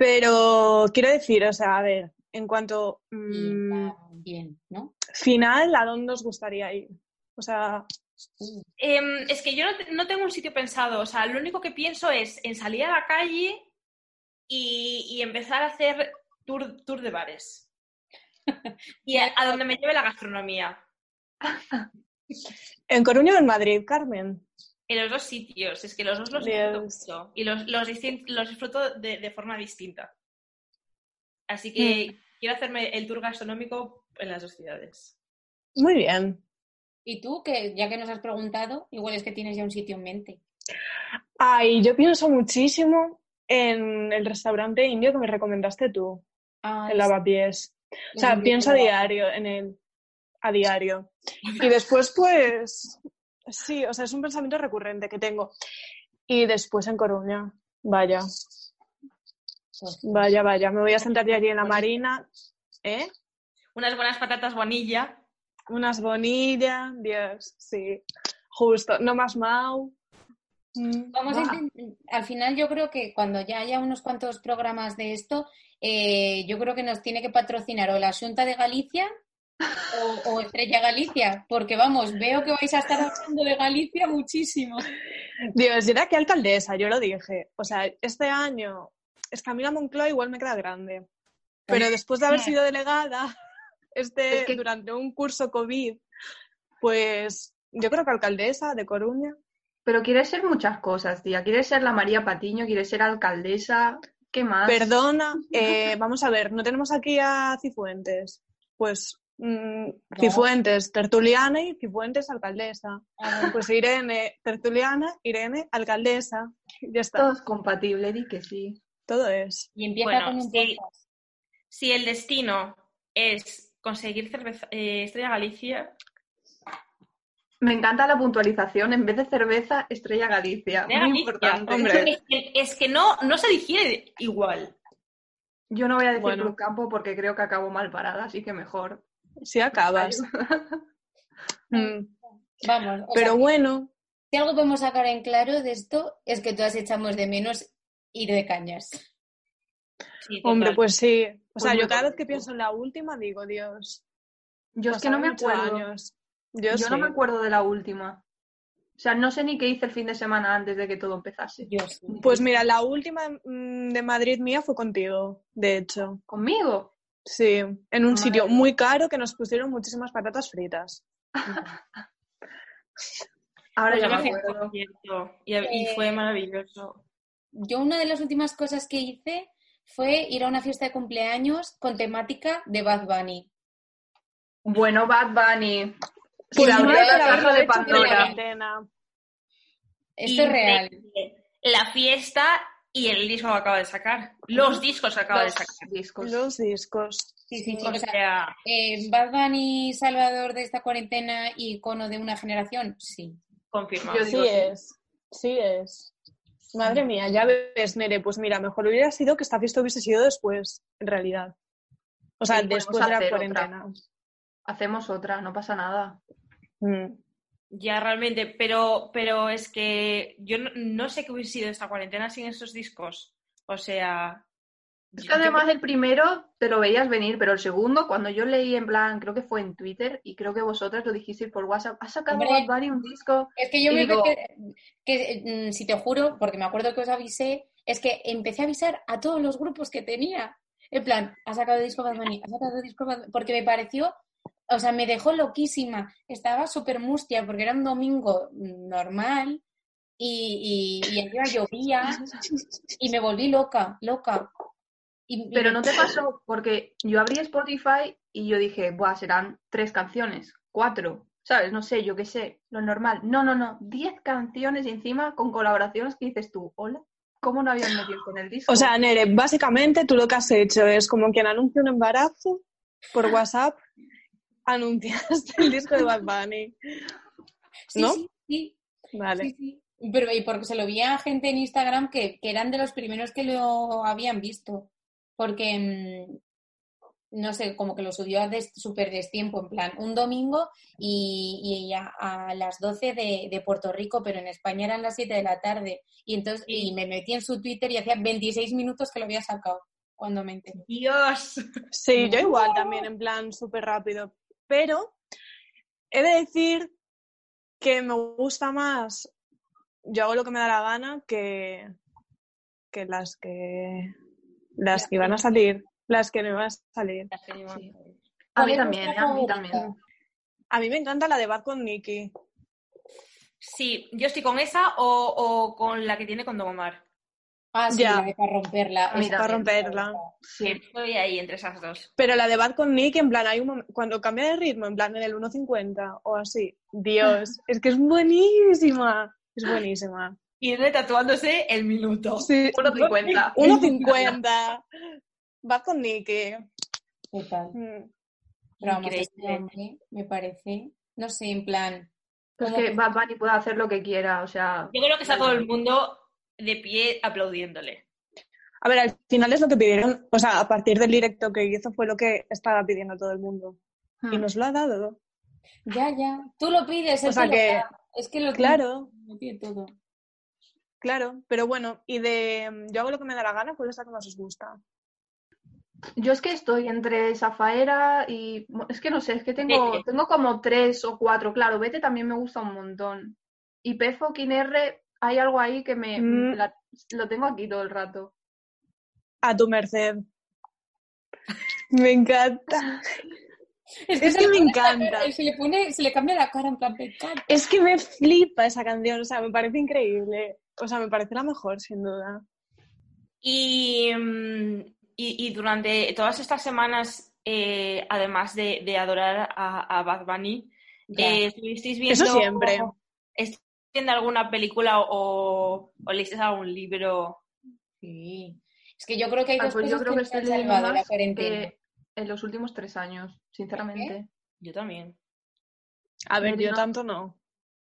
Pero quiero decir, o sea, a ver, en cuanto mmm, bien, ¿no? Final, ¿a dónde os gustaría ir? O sea. Eh, es que yo no, no, tengo un sitio pensado. O sea, lo único que pienso es en salir a la calle y, y empezar a hacer tour, tour de bares. y a, a, donde me lleve la gastronomía. ¿En Coruña o en Madrid, Carmen? En los dos sitios. Es que los dos los disfruto mucho. Y los, los, los disfruto de, de, forma distinta. Así que mm. quiero hacerme el tour gastronómico en las dos ciudades. Muy bien. ¿Y tú, que ya que nos has preguntado, igual es que tienes ya un sitio en mente? Ay, yo pienso muchísimo en el restaurante indio que me recomendaste tú, Ay, el lavapiés. O sea, pienso a diario en él, a diario. Y después, pues, sí, o sea, es un pensamiento recurrente que tengo. Y después en Coruña, vaya. Vaya, vaya, me voy a sentar allí en la marina. ¿Eh? Unas buenas patatas bonilla. Unas bonillas, Dios, sí. Justo, no más mau. Vamos ah. a al final yo creo que cuando ya haya unos cuantos programas de esto, eh, yo creo que nos tiene que patrocinar o la Junta de Galicia o, o, Estrella Galicia, porque vamos, veo que vais a estar hablando de Galicia muchísimo. Dios, era que alcaldesa, yo lo dije. O sea, este año, es que a mí la Moncloa igual me queda grande. Pero después de haber sido delegada, este, es que... durante un curso COVID, pues yo creo que alcaldesa de Coruña. Pero quiere ser muchas cosas, tía. Quiere ser la María Patiño, quiere ser alcaldesa. ¿Qué más? Perdona, eh, vamos a ver, no tenemos aquí a Cifuentes. Pues. Cifuentes, tertuliana y Cifuentes, alcaldesa. Ah, pues Irene, tertuliana, Irene, alcaldesa. Ya está. Todo es compatible, di que sí. Todo es. Y empieza bueno, con un si, si el destino es conseguir cerveza, eh, Estrella Galicia. Me encanta la puntualización. En vez de cerveza, Estrella Galicia. Estrella Muy Galicia. importante. Hombre. Es que, es que no, no se digiere igual. Yo no voy a decir bueno. Club Campo porque creo que acabo mal parada, así que mejor. Si acabas. mm. Vamos. Pero sea, bueno. Si algo podemos sacar en claro de esto es que todas echamos de menos ir de cañas. Sí, Hombre, pues sí. O Pues sea, yo cada vez que pienso en la última digo, Dios. Yo es que no me acuerdo. años. Yo, Yo sí. no me acuerdo de la última. O sea, no sé ni qué hice el fin de semana antes de que todo empezase. Yo sí. Pues mira, la última mm, de Madrid mía fue contigo, de hecho. ¿Conmigo? Sí, en un Madre sitio muy caro que nos pusieron muchísimas patatas fritas. Ahora Pues ya me acuerdo. y, y fue Eh, maravilloso. Yo una de las últimas cosas que hice fue ir a una fiesta de cumpleaños con temática de Bad Bunny. Bueno, Bad Bunny. Pues Se abrió mal la caja de Pandora. Esto es real. La fiesta y el disco que acaba de sacar. Los discos que acaba de sacar. discos. Los discos. Sí, sí, sí. O sea, eh, Bad Bunny, salvador de esta cuarentena y icono de una generación, sí. confirmado. Yo Sí digo sí. es, sí es. Madre mía, ya ves, Nere, pues mira, mejor hubiera sido que esta fiesta hubiese sido después, en realidad. O sea, Sí, después de la otra. cuarentena. Hacemos otra, no pasa nada. Mm. Ya realmente, pero, pero es que yo no, no sé qué hubiese sido esta cuarentena sin esos discos. O sea, Es que además el primero te lo veías venir, pero el segundo, cuando yo leí en plan, creo que fue en Twitter y creo que vosotras lo dijisteis por WhatsApp, ha sacado Hombre. Bad Bunny un disco. Es que yo me digo- empecé, que mm, si te juro, porque me acuerdo que os avisé, es que empecé a avisar a todos los grupos que tenía. En plan, ha sacado disco Bad Bunny, ha sacado disco Bad Bunny, porque me pareció, o sea, me dejó loquísima. Estaba súper mustia porque era un domingo normal y, y, y llovía y me volví loca, loca. Y- Pero no te pasó, porque yo abrí Spotify y yo dije, Buah, serán tres canciones, cuatro, ¿sabes? No sé, yo qué sé, lo normal. No, no, no, diez canciones y encima con colaboraciones que dices tú, hola, ¿cómo no habían metido con el disco? O sea, Nere, básicamente tú lo que has hecho es como quien anuncia un embarazo por WhatsApp, anunciaste el disco de Bad Bunny. sí, ¿no? sí, sí, Vale. Sí, sí. Pero y porque se lo vi a gente en Instagram que, que eran de los primeros que lo habían visto. Porque, mm, no sé, como que lo subió a des- súper destiempo, en plan, un domingo y, y a, a las 12 de, de Puerto Rico, pero en España eran las 7 de la tarde. Y entonces y me metí en su Twitter y hacía 26 minutos que lo había sacado cuando me enteré. Dios. Sí, yo igual también, en plan súper rápido. Pero he de decir que me gusta más, yo hago lo que me da la gana que, que las que las que iban a salir, las que no iban a salir. A mí ¿Cuál es también, ¿eh? a mí también. A mí me encanta la de Bad con Nicky. Sí, yo estoy con esa o, o con la que tiene con Don Omar. Ah, sí, Ya. la de para romperla. A mí esa Para romperla. Sí. Estoy ahí entre esas dos. Pero la de Bad con Nicky, en plan, hay un mom- cuando cambia de ritmo, en plan en el 1.50 o así. Dios, es que es buenísima. Es buenísima. Y tatuándose el minuto. Sí, 1.50. 1.50. Bad con Nicky. Total. Mm. Pero este me parece, no sé, en plan, Pues que Bad Bunny puede hacer lo que quiera, o sea, Yo creo que está todo el mundo de pie aplaudiéndole. A ver, al final es lo que pidieron, o sea, a partir del directo que hizo fue lo que estaba pidiendo todo el mundo. Y hmm. nos lo ha dado. Ya, ya. Tú lo pides, O sea que-. Es que lo Claro, lo pide todo. claro. Pero bueno, y de yo hago lo que me da la gana, ¿cuál es la que más os gusta? Yo es que estoy entre Zafaera y... Es que no sé, es que tengo, tengo como tres o cuatro. Claro, Vete también me gusta un montón. Y P R, hay algo ahí que me... Mm. la- lo tengo aquí todo el rato. A tu merced. Me encanta. Es que me encanta. cara- Se le pone, se le cambia la cara en plan me encanta. Es que me flipa esa canción, o sea, me parece increíble. O sea, me parece la mejor, sin duda. Y, mm, y, y durante todas estas semanas, eh, además de, de adorar a, a Bad Bunny, eh, ¿estuvisteis viendo, Eso siempre. ¿estuvisteis viendo alguna película o, o leísteis algún libro? Sí. Es que yo creo que hay Ah, dos pues yo cosas creo que que estoy salvado la más cuarentena. en los últimos tres años, sinceramente. Yo también. A ver, yo no. tanto no.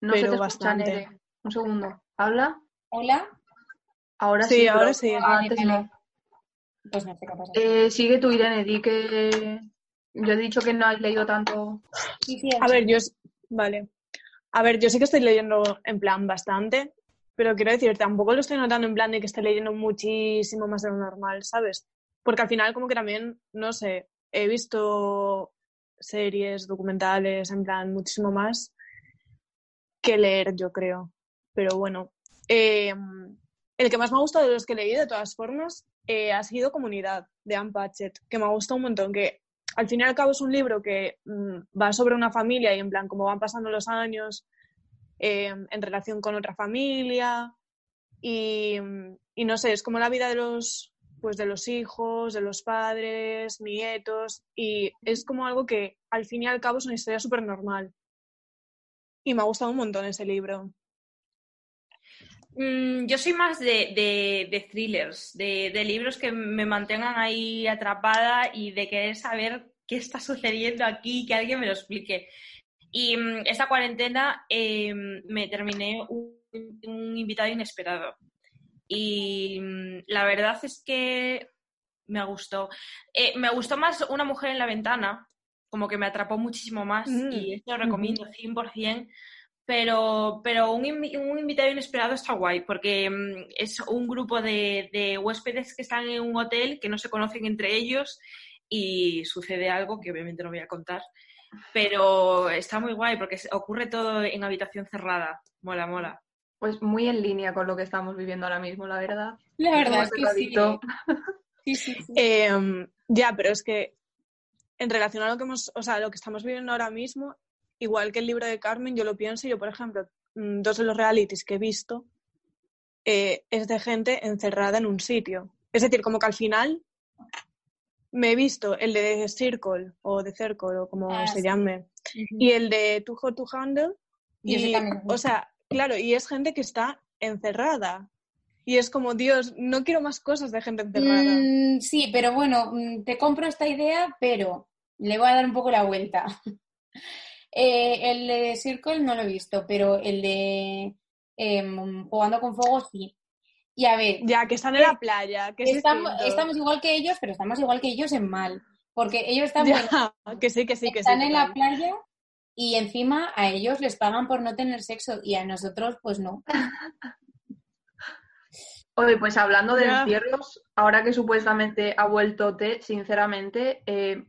No se Pero te escucha, bastante. Nere. Un segundo. ¿Habla? Hola, Ahora Sí, sí, ahora pero sí. antes Vale, no. pues no sé qué pasa. Eh, sigue tú, Irene, di que... Yo he dicho que no has leído tanto. Sí, sí, A ver, yo... Vale. A ver, yo sí que estoy leyendo en plan bastante, pero quiero decir, tampoco lo estoy notando en plan de que esté leyendo muchísimo más de lo normal, ¿sabes? porque al final como que también, no sé, he visto series, documentales, en plan, muchísimo más que leer, yo creo. Pero bueno, em, el que más me ha gustado de los que leído, de todas formas, eh, ha sido Comunidad, de Anne Patchett, que me ha gustado un montón, que al fin y al cabo es un libro que mm, va sobre una familia y en plan cómo van pasando los años em, en relación con otra familia y, no sé, es como la vida de los, pues de los hijos, de los padres, nietos y es como algo que al fin y al cabo es una historia súper normal. Y me ha gustado un montón ese libro. Mm, yo soy más de, thrillers, de, libros que me mantengan ahí atrapada y de querer saber qué está sucediendo aquí, que alguien me lo explique. Y mm, esta cuarentena em, me terminé un, invitado inesperado. Y mm, la verdad es que me gustó. Eh, me gustó más Una mujer en la ventana, como que me atrapó muchísimo más y esto lo recomiendo 100% pero, pero un, un, invitado inesperado está guay, porque mm, es un grupo de, huéspedes que están en un hotel que no se conocen entre ellos y sucede algo que obviamente no voy a contar, pero está muy guay porque ocurre todo en habitación cerrada. Mola, mola. Pues muy en línea con lo que estamos viviendo ahora mismo, la verdad. La verdad es que sí. Em, ya, pero es que en relación a lo que hemos, o sea, lo que estamos viviendo ahora mismo, igual que el libro de Carmen, yo lo pienso, yo por ejemplo, mm, dos de los realities que he visto eh, es de gente encerrada en un sitio. Es decir, como que al final me he visto el de Circle o de Circle o como ah, se llame y el de Too Hot to Handle y, o sea, claro, y es gente que está encerrada. Y es como, Dios, no quiero más cosas de gente encerrada. Mm, sí, pero bueno, mm, te compro esta idea, pero le voy a dar un poco la vuelta. Eh, el de Circle no lo he visto, pero el de em, Jugando con Fuego sí. Y a ver. Ya, que están en la playa. Que estamos, estamos, igual que ellos, pero estamos igual que ellos en mal. Porque ellos están. que sí, que sí, que están en la playa y encima a ellos les pagan por no tener sexo y a nosotros, pues no. Oye, pues hablando de encierros, ahora que supuestamente ha vuelto T, sinceramente, eh,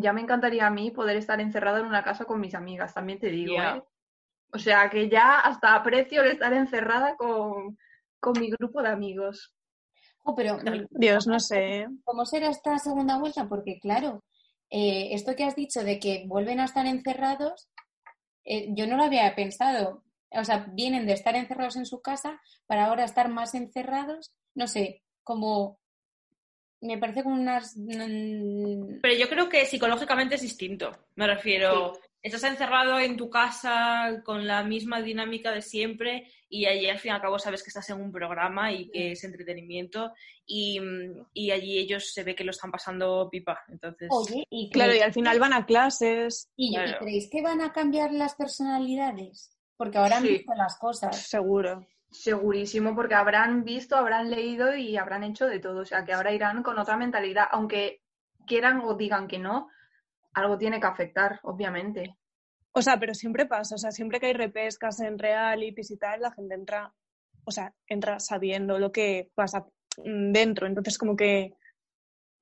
ya me encantaría a mí poder estar encerrada en una casa con mis amigas, también te digo, ¿eh? O sea, que ya hasta aprecio el estar encerrada con, mi grupo de amigos. Oh, pero, Dios, no sé. ¿Cómo será esta segunda vuelta? Porque, claro, eh, esto que has dicho de que vuelven a estar encerrados, eh, yo no lo había pensado. O sea, vienen de estar encerrados en su casa para ahora estar más encerrados. No sé, como me parece como unas... Mm, Pero yo creo que psicológicamente es distinto. Me refiero, estás encerrado en tu casa con la misma dinámica de siempre y allí al fin y al cabo sabes que estás en un programa y que es entretenimiento y, allí ellos se ve que lo están pasando pipa. Entonces... Oye, y claro, y al final van a clases. ¿Y, creéis que van a cambiar las personalidades? Porque ahora han visto las cosas. Seguro. Segurísimo, porque habrán visto, habrán leído y habrán hecho de todo. O sea, que ahora irán con otra mentalidad, aunque quieran o digan que no, algo tiene que afectar, obviamente. O sea, pero siempre pasa, o sea, siempre que hay repescas en realities y tal, la gente entra, o sea, entra sabiendo lo que pasa dentro. Entonces, como que,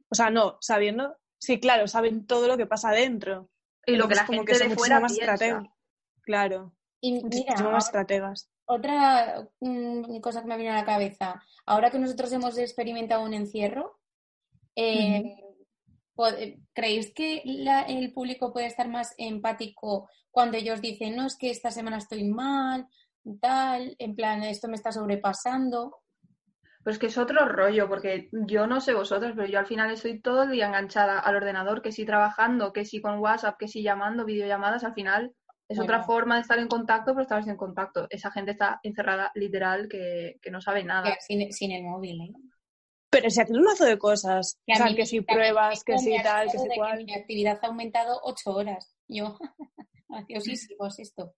o sea, no, sabiendo, sí, claro, saben todo lo que pasa dentro. Y lo que la gente de fuera más Claro. Y muchísimo más estrategas otra mm, cosa que me viene a la cabeza, ahora que nosotros hemos experimentado un encierro, eh, ¿creéis que el público puede estar más empático cuando ellos dicen, no, es que esta semana estoy mal, tal, en plan, esto me está sobrepasando? Pues que es otro rollo, porque yo no sé vosotros, pero yo al final estoy todo el día enganchada al ordenador, que si trabajando, que si con WhatsApp, que si llamando, videollamadas, al final es otra forma de estar en contacto, pero estar en contacto. Esa gente está encerrada literal que, no sabe nada. Sin, el móvil, ¿eh? Pero si haces un mazo de cosas. Que o sea, que si pruebas, que si tal, que si cual. mi actividad ha aumentado ocho horas. Yo, ansiosísimo es esto.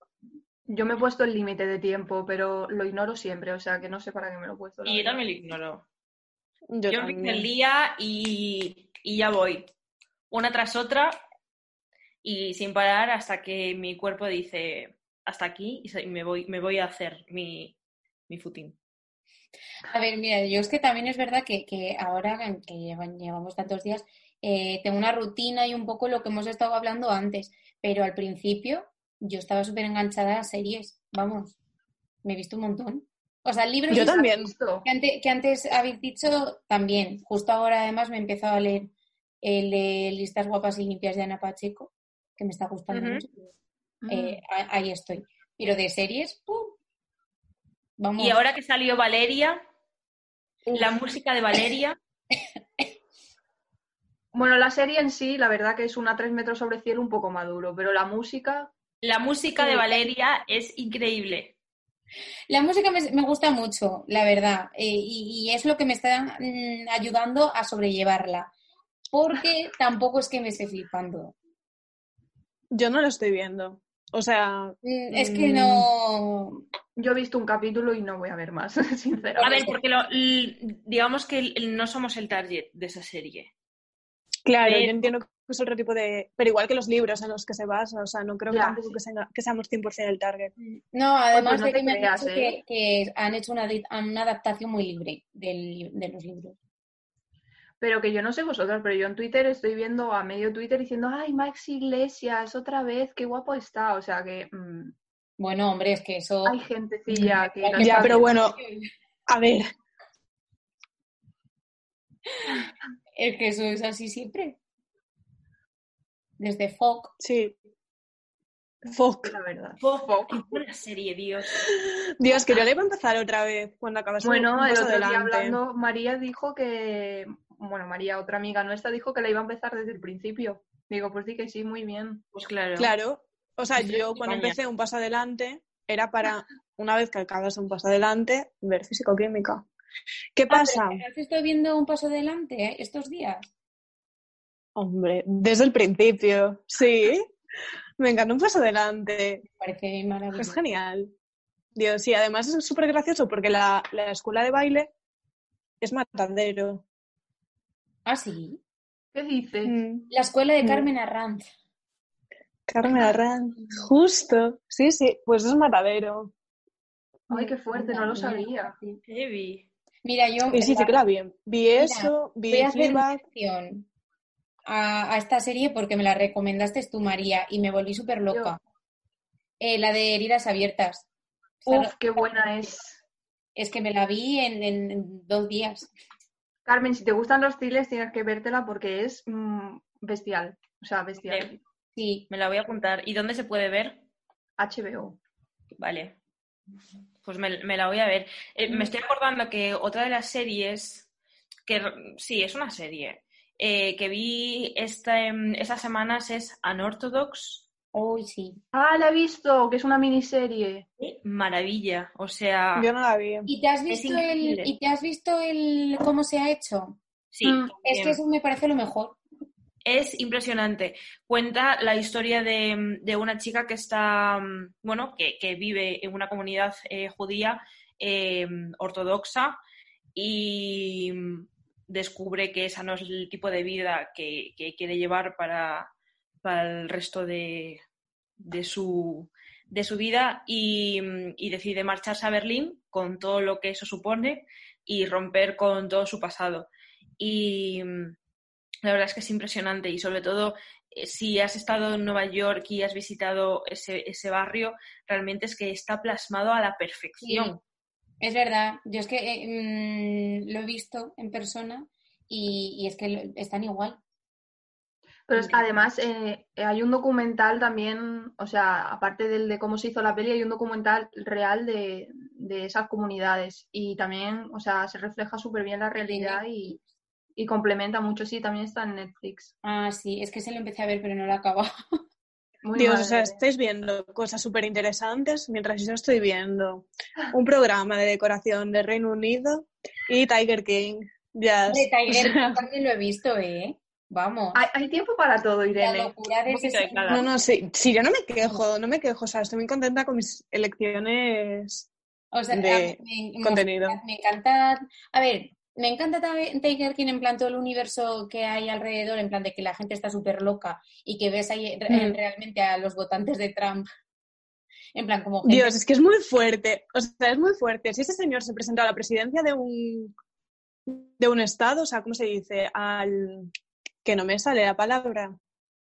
Yo me he puesto el límite de tiempo, pero lo ignoro siempre, o sea que no sé para qué me lo he puesto. Y yo también lo ignoro. Yo, yo el día y, y ya voy. Una tras otra, y sin parar hasta que mi cuerpo dice hasta aquí y me voy, me voy a hacer mi, mi footing. A ver, mira, yo es que también es verdad que, que ahora que llevan, llevamos tantos días, eh, tengo una rutina y un poco lo que hemos estado hablando antes, pero al principio yo estaba súper enganchada a series, vamos, me he visto un montón. O sea, libros Yo también. que antes, que antes habéis dicho también. Justo ahora además me he empezado a leer el de Listas Guapas y Limpias de Ana Pacheco, que me está gustando mucho. Eh, a- ahí estoy. Pero de series, ¡pum! Vamos. Y ahora que salió Valeria, la música de Valeria, Bueno, la serie en sí, la verdad que es una tres metros sobre cielo un poco maduro, pero la música, la música de Valeria es increíble. La música me, me gusta mucho, la verdad, eh, y, y es lo que me está mm, ayudando a sobrellevarla, porque tampoco es que me esté flipando. Yo no lo estoy viendo. O sea, Mm, Es que Mm. no... yo he visto un capítulo y no voy a ver más, A sinceramente. ver, porque lo- digamos que no somos el target de esa serie. claro, Pero- yo entiendo que es otro tipo de... Pero igual que los libros en los que se basa, o sea, no creo que Ya, tampoco sí. que, sea- que seamos 100% el target. No, además no de que me han dicho ¿eh? que, que han hecho una, una adaptación muy libre del- de los libros. Pero que yo no sé vosotros, pero yo en Twitter estoy viendo a medio Twitter diciendo, ay, Max Iglesias, otra vez, qué guapo está. O sea que mm, Bueno, hombre, es que eso... hay gentecilla que no Ya, pero bueno, a ver, Es que eso es así siempre. Desde Folk. sí. Fuck. La verdad. Qué buena serie, Dios. Dios, que yo le iba a empezar otra vez cuando acabase Bueno, el otro día hablando, María dijo que, bueno, María, otra amiga nuestra, dijo que la iba a empezar desde el principio. Digo, pues sí que sí, muy bien. Pues claro. Claro, o sea, yo cuando España. empecé un paso adelante era para, una vez que acabas un paso adelante, ver físico-química. ¿Qué Ah, pero pasa? ¿Has estado viendo un paso adelante eh, estos días? Hombre, desde el principio, sí. Me encanta un paso adelante. Me parece maravilloso. Es genial. Dios, y además es súper gracioso porque la, la escuela de baile es matadero. Ah, sí. ¿Qué dices? Mm. La escuela de Mm. Carmen Arranz. Carmen Arranz, justo. Sí, sí, pues es matadero. Ay, qué fuerte, no lo sabía. Heavy. Mira, yo Y sí, sí que la vi. Vi eso, vi voy a hacer mención a, a esta serie porque me la recomendaste tú, María, y me volví súper loca. Eh, la de heridas abiertas. O sea, Uf, qué buena es. Es que me la vi en, en dos días. Carmen, si te gustan los thrillers, tienes que vértela porque es mm, bestial. O sea, bestial. Sí, Me la voy a apuntar. ¿Y dónde se puede ver? HBO. Vale. Pues me, me la voy a ver. Eh, me estoy acordando que otra de las series, que sí, es una serie, eh, que vi esta, em, estas semanas es Unorthodox. Uy, sí. Ah, la he visto, que es una miniserie. Maravilla. O sea, Yo no la vi. ¿Y te has visto el, y te has visto el cómo se ha hecho? sí, Mm, Es que eso me parece lo mejor. Es impresionante. Cuenta la historia de, de una chica que está, bueno, que, que vive en una comunidad eh, judía eh, ortodoxa y descubre que esa no es el tipo de vida que, que quiere llevar para, para el resto de, de su, de su vida y, mm, y decide marcharse a Berlín con todo lo que eso supone y romper con todo su pasado. Y mm, la verdad es que es impresionante y sobre todo eh, si has estado en Nueva York y has visitado ese, ese barrio, realmente es que está plasmado a la perfección. Es verdad. Yo es que eh, mm, lo he visto en persona y, es que están igual. Pero es- además eh, hay un documental también, o sea, aparte del de cómo se hizo la peli, hay un documental real de, de esas comunidades y también, o sea, se refleja súper bien la realidad y, y complementa mucho. Sí, también está en Netflix. Ah, sí, es que se lo empecé a ver, pero no lo acabo. Muy Dios, o madre. sea, estáis viendo cosas súper interesantes mientras yo estoy viendo un programa de decoración de Reino Unido y Tiger King. Ya. De Tiger King también lo he visto, ¿eh? Vamos. Hay, hay tiempo para todo, La Irene. locura de ese. No, no, sí, sí, yo no me quejo, no me quejo, o sea, estoy muy contenta con mis elecciones. O sea, de mí me, contenido. Me encanta. A ver, me encanta ta- Tiger King en plan todo el universo que hay alrededor, en plan de que la gente está súper loca y que ves ahí Mm. realmente a los votantes de Trump En plan, como gente- Dios, es que es muy fuerte. O sea, es muy fuerte. Si ese señor se presenta a la presidencia de un de un estado, o sea, ¿cómo se dice? Al que no me sale la palabra.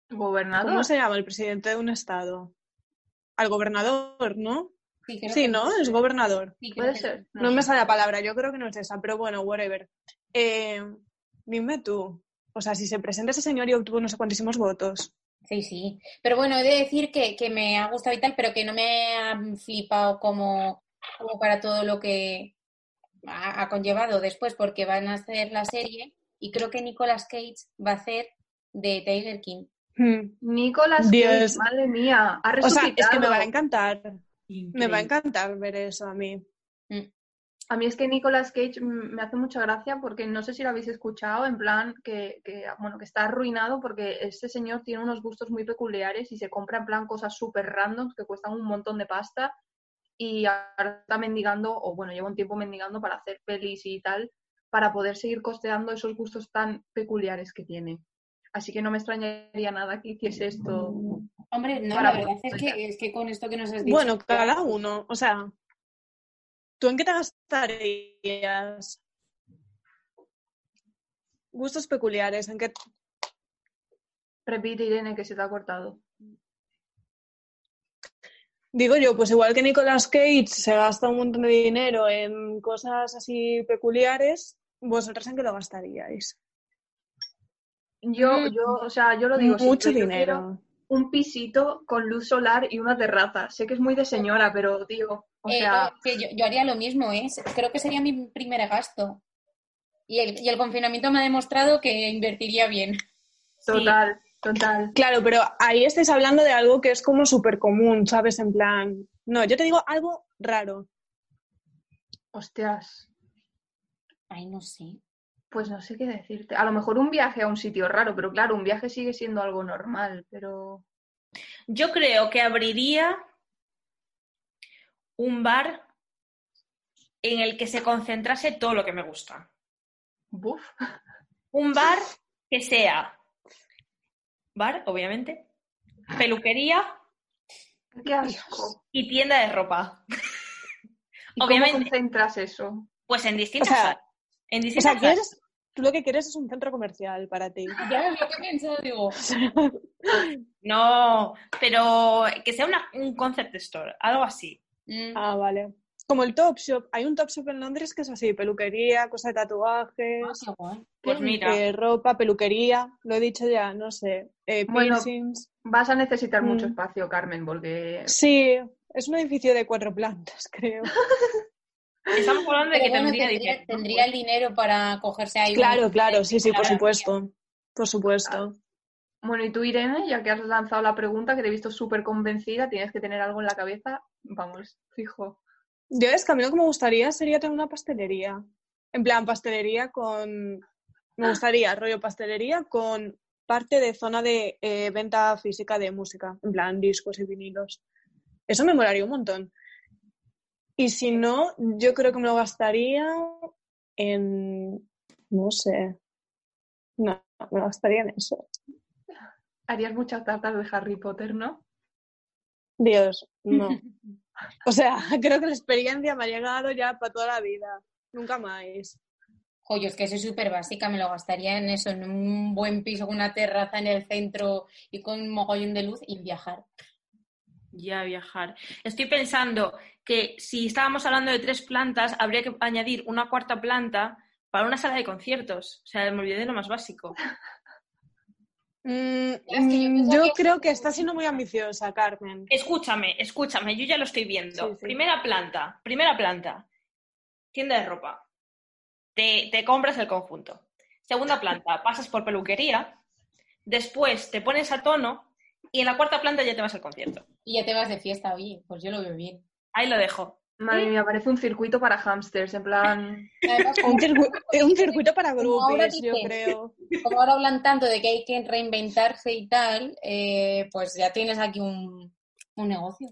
Gobernador. ¿Cómo se llama el presidente de un estado? Al gobernador, ¿no? Sí, ¿no? Es gobernador. Sí, Puede ser. No me sale la palabra, yo creo que no es esa, pero bueno, whatever. Eh, dime tú, o sea, si se presenta ese señor y obtuvo no sé cuantísimos votos. Sí, sí. Pero bueno, he de decir que, que me ha gustado y tal, pero que no me ha flipado como, como para todo lo que ha, ha conllevado después, porque van a hacer la serie y creo que Nicolas Cage va a hacer de Taylor King. Hmm. Nicolas Dios. Cage, madre mía, ha O sea, resucitado. es que me va a encantar, me va a encantar ver eso a mí. A mí es que Nicolas Cage me hace mucha gracia porque no sé si lo habéis escuchado, en plan que, que, bueno, que está arruinado porque este señor tiene unos gustos muy peculiares y se compra en plan cosas súper randoms que cuestan un montón de pasta y ahora está mendigando, o bueno, lleva un tiempo mendigando para hacer pelis y tal, para poder seguir costeando esos gustos tan peculiares que tiene. Así que no me extrañaría nada que hiciese esto. Hombre, no, Para la verdad es que, es que con esto que nos has dicho. Bueno, cada uno, o sea, ¿tú en qué te gastarías? Gustos peculiares, ¿en qué? Repite, Irene, que se te ha cortado. Digo yo, pues igual que Nicolas Cage se gasta un montón de dinero en cosas así peculiares, ¿vosotras en qué lo gastaríais? Yo, Mm. yo, o sea, yo lo digo Mucho siempre, dinero. un pisito con luz solar y una terraza. Sé que es muy de señora, pero digo, o Eh, sea, no, que yo, yo haría lo mismo, ¿eh? Creo que sería mi primer gasto. Y el, y el confinamiento me ha demostrado que invertiría bien. total, total. Claro, pero ahí estáis hablando de algo que es como súper común, ¿sabes? En plan, no, yo te digo algo raro. Hostias, Ay, no sé. pues no sé qué decirte. A lo mejor un viaje a un sitio raro, pero claro, un viaje sigue siendo algo normal, pero Yo creo que abriría un bar en el que se concentrase todo lo que me gusta. buf. Un bar que sea bar, obviamente, peluquería Qué asco. y tienda de ropa. ¿Y Obviamente. cómo concentras eso? Pues en O distintas sea, salas. En o sea, quieres, tú lo que quieres es un centro comercial para ti. Ya lo que he pensado, digo. No, pero que sea una- un concept store, algo así. mm, Ah, vale. Como el Top Shop. Hay un Top Shop en Londres que es así, peluquería, cosas de tatuajes, ah, qué guay. Pues mira, eh, ropa, peluquería, lo he dicho ya, no sé, eh, Bueno. Vas a necesitar mucho Mm. espacio, Carmen, porque Sí, es un edificio de cuatro plantas, creo. Estamos hablando de que tendría tendría, dinero. tendría el dinero para cogerse ahí. Claro, claro, sí, sí, por supuesto. Por supuesto. Bueno, y tú, Irene, ya que has lanzado la pregunta, que te he visto súper convencida, tienes que tener algo en la cabeza, vamos, fijo. Yo es que a mí lo que me gustaría sería tener una pastelería. En plan, pastelería con... Me gustaría rollo pastelería con parte de zona de eh, venta física de música, en plan discos y vinilos. Eso me molaría un montón. Y si no, yo creo que me lo gastaría en... No sé. No, me lo gastaría en eso. Harías muchas tartas de Harry Potter, ¿no? Dios, no. O sea, creo que la experiencia me ha llegado ya para toda la vida. Nunca más. Joyo, es que soy súper básica, me lo gastaría en eso, en un buen piso con una terraza en el centro y con un mogollón de luz y viajar. Ya viajar. Estoy pensando que si estábamos hablando de tres plantas, habría que añadir una cuarta planta para una sala de conciertos. O sea, me olvidé de lo más básico. Mm, que yo mm, pensaba yo que- creo que está siendo muy ambiciosa, Carmen. Escúchame, escúchame, yo ya lo estoy viendo. Sí, sí. Primera planta, primera planta. Tienda de ropa. Te, te compras el conjunto. Segunda planta, pasas por peluquería. Después te pones a tono y en la cuarta planta ya te vas al concierto. Y ya te vas de fiesta, oye, pues yo lo veo bien. Ahí lo dejo. Madre mía, parece un circuito para hamsters, en plan... Un, circu- eh, un circuito para grupos, yo creo. como ahora hablan tanto de que hay que reinventarse y tal, eh, pues ya tienes aquí un, un negocio.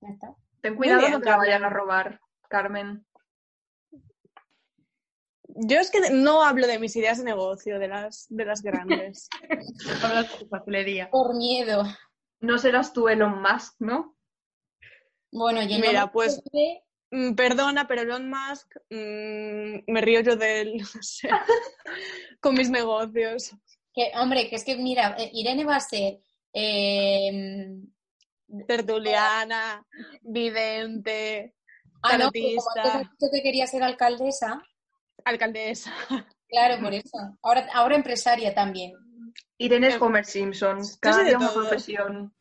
Ya está. Ten cuidado, bien, no te la vayan a robar, Carmen. Yo es que no hablo de mis ideas de negocio, de las, de las grandes. Hablas de pastelería. Por miedo. no serás tú Elon Musk, ¿no? Bueno, no Mira, pues- Mm, Perdona, pero Elon Musk, mm, me río yo de él, no sé, con mis negocios. que, hombre, que es que mira, eh, Irene va a ser eh, Tertuliana, vidente, ah, no, pero como Tarotista. antes has dicho que quería ser alcaldesa, alcaldesa. claro, por eso. Ahora, ahora empresaria también. Irene es Em, Homer Simpson, cada de día una profesión.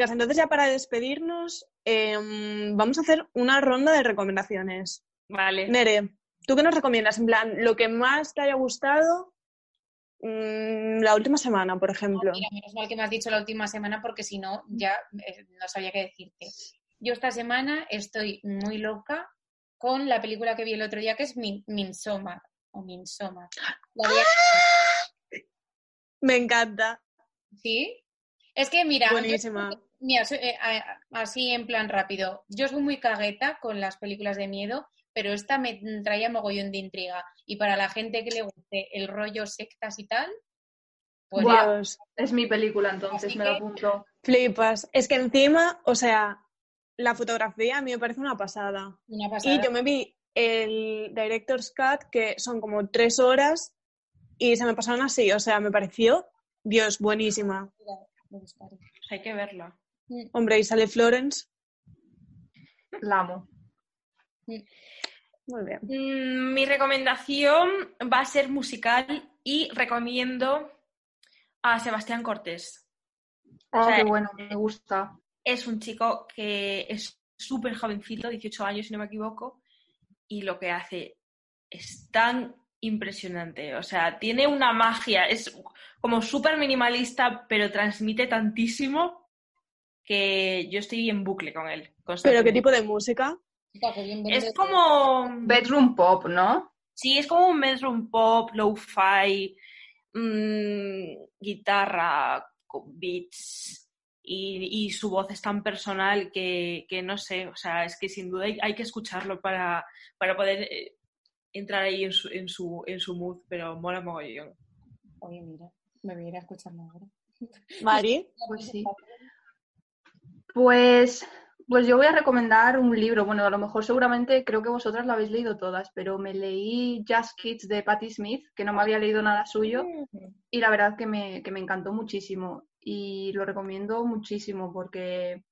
Chicas, Entonces ya para despedirnos, em, vamos a hacer una ronda de recomendaciones. Vale. Nere, ¿tú qué nos recomiendas? En plan, lo que más te haya gustado mm, la última semana, por ejemplo. Mira, menos mal que me has dicho la última semana porque si no, ya eh, no sabía qué decirte. Yo esta semana estoy muy loca con la película que vi el otro día que es Min Midsommar, o Midsommar. La vi- Me encanta. ¿Sí? Es que mira, yo- Buenísima. Mira, soy- eh, así en plan rápido. Yo soy muy cagueta con las películas de miedo, pero esta me traía mogollón de intriga. Y para la gente que le guste el rollo sectas y tal, pues Es mi película, entonces Así me la que- apunto. flipas. Es que encima, o sea, la fotografía a mí me parece una pasada. una pasada. Y yo me vi el Director's Cut, que son como tres horas, y se me pasaron así. O sea, me pareció, Dios, buenísima. Lo. Hay que verla. Hombre, y sale Florence. La amo. Muy bien. Mm, mi recomendación va a ser musical y recomiendo a Sebastián Cortés. Ah, O sea, qué bueno, me gusta. Es un chico que es súper jovencito, 18 años si no me equivoco, y lo que hace es tan impresionante. O sea, tiene una magia, es como súper minimalista, pero transmite tantísimo que yo estoy en bucle con él. ¿Pero qué tipo de música? Es como... Bedroom Pop, ¿no? Sí, es como un bedroom pop, lo-fi, mm, guitarra, beats y, y su voz es tan personal que, que no sé, o sea, es que sin duda hay, hay que escucharlo para, para poder eh, entrar ahí en su, en, su, en su mood, pero mola mogollón. Oye, mira, me voy a ir a escucharlo ahora. Mari. Pues sí. Pues, pues yo voy a recomendar un libro. Bueno, a lo mejor seguramente creo que vosotras lo habéis leído todas, pero me leí Just Kids de Patti Smith, que no me había leído nada suyo, y la verdad que me, que me encantó muchísimo. Y lo recomiendo muchísimo porque,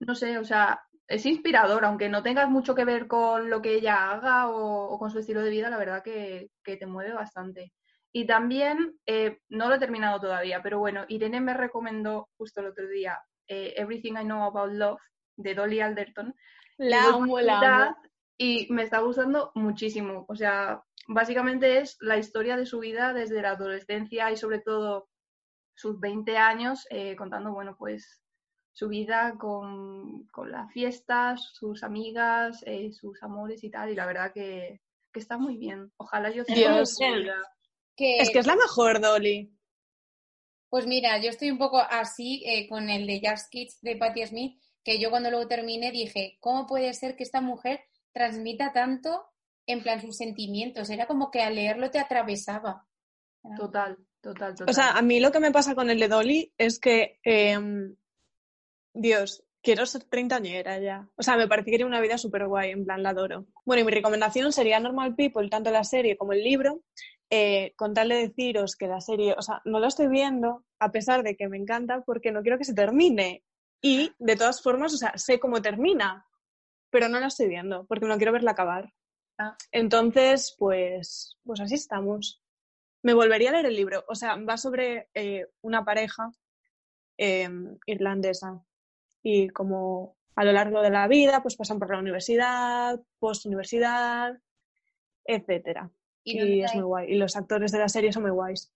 no sé, o sea, es inspirador, aunque no tengas mucho que ver con lo que ella haga o, o con su estilo de vida, la verdad que, que te mueve bastante. Y también, eh, no lo he terminado todavía, pero bueno, Irene me recomendó justo el otro día eh, Everything I Know About Love de Dolly Alderton. La amo, la amo. Y me está gustando muchísimo. O sea, básicamente es la historia de su vida desde la adolescencia y sobre todo sus 20 años, eh, contando, bueno, pues su vida con, con las fiestas, sus amigas, eh, sus amores y tal. Y la verdad que, que está muy bien. Ojalá yo Dios. tenga su vida. Que, Es que es la mejor, Dolly. Pues mira, yo estoy un poco así eh, con el de Just Kids de Patti Smith, que yo cuando luego terminé dije, ¿cómo puede ser que esta mujer transmita tanto en plan sus sentimientos? Era como que al leerlo te atravesaba. Total, total, total. O sea, a mí lo que me pasa con el de Dolly es que, em, Dios, quiero ser treintañera ya. O sea, me parece que tiene una vida súper guay, en plan, la adoro. Bueno, y mi recomendación sería Normal People, tanto la serie como el libro, eh, con tal de deciros que la serie, o sea, no la estoy viendo, a pesar de que me encanta, porque no quiero que se termine. Y, de todas formas, o sea, sé cómo termina, pero no la estoy viendo, porque no quiero verla acabar. Ah. Entonces, pues, pues así estamos. Me volvería a leer el libro. O sea, va sobre eh, una pareja eh, irlandesa y como a lo largo de la vida pues pasan por la universidad, post-universidad, etcétera. ¿Y es muy guay. Y los actores de la serie son muy guays.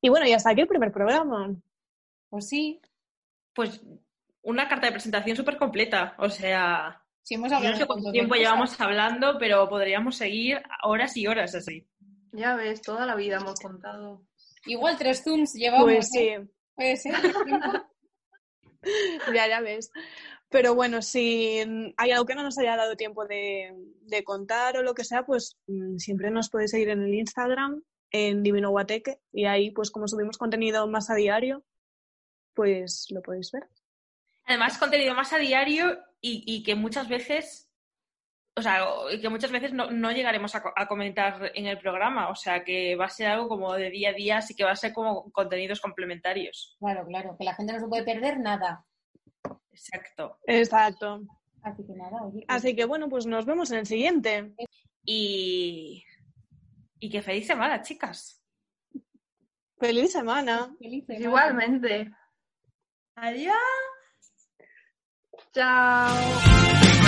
Y bueno, y hasta aquí el primer programa. Pues sí, Pues una carta de presentación súper completa, o sea, sí hemos hablado no sé un cuánto tiempo cosas. llevamos hablando, pero podríamos seguir horas y horas así. Ya ves, toda la vida hemos contado. Igual tres zooms llevamos. Pues ¿eh? sí, Puede ser. ya, ya ves. Pero bueno, si hay algo que no nos haya dado tiempo de, de contar o lo que sea, pues mm, siempre nos podéis seguir en el Instagram, en Divino Guateque, y ahí, pues como subimos contenido más a diario, pues lo podéis ver. Además, contenido más a diario y, y que muchas veces, o sea, que muchas veces no, no llegaremos a, a, comentar en el programa, o sea, que va a ser algo como de día a día, así que va a ser como contenidos complementarios. Claro, claro, que la gente no se puede perder nada. Exacto. Exacto. Así que nada, oye, pues- Así que bueno, pues nos vemos en el siguiente. Y, y que feliz semana, chicas. Feliz semana. feliz semana. Igualmente. Adiós. Chao.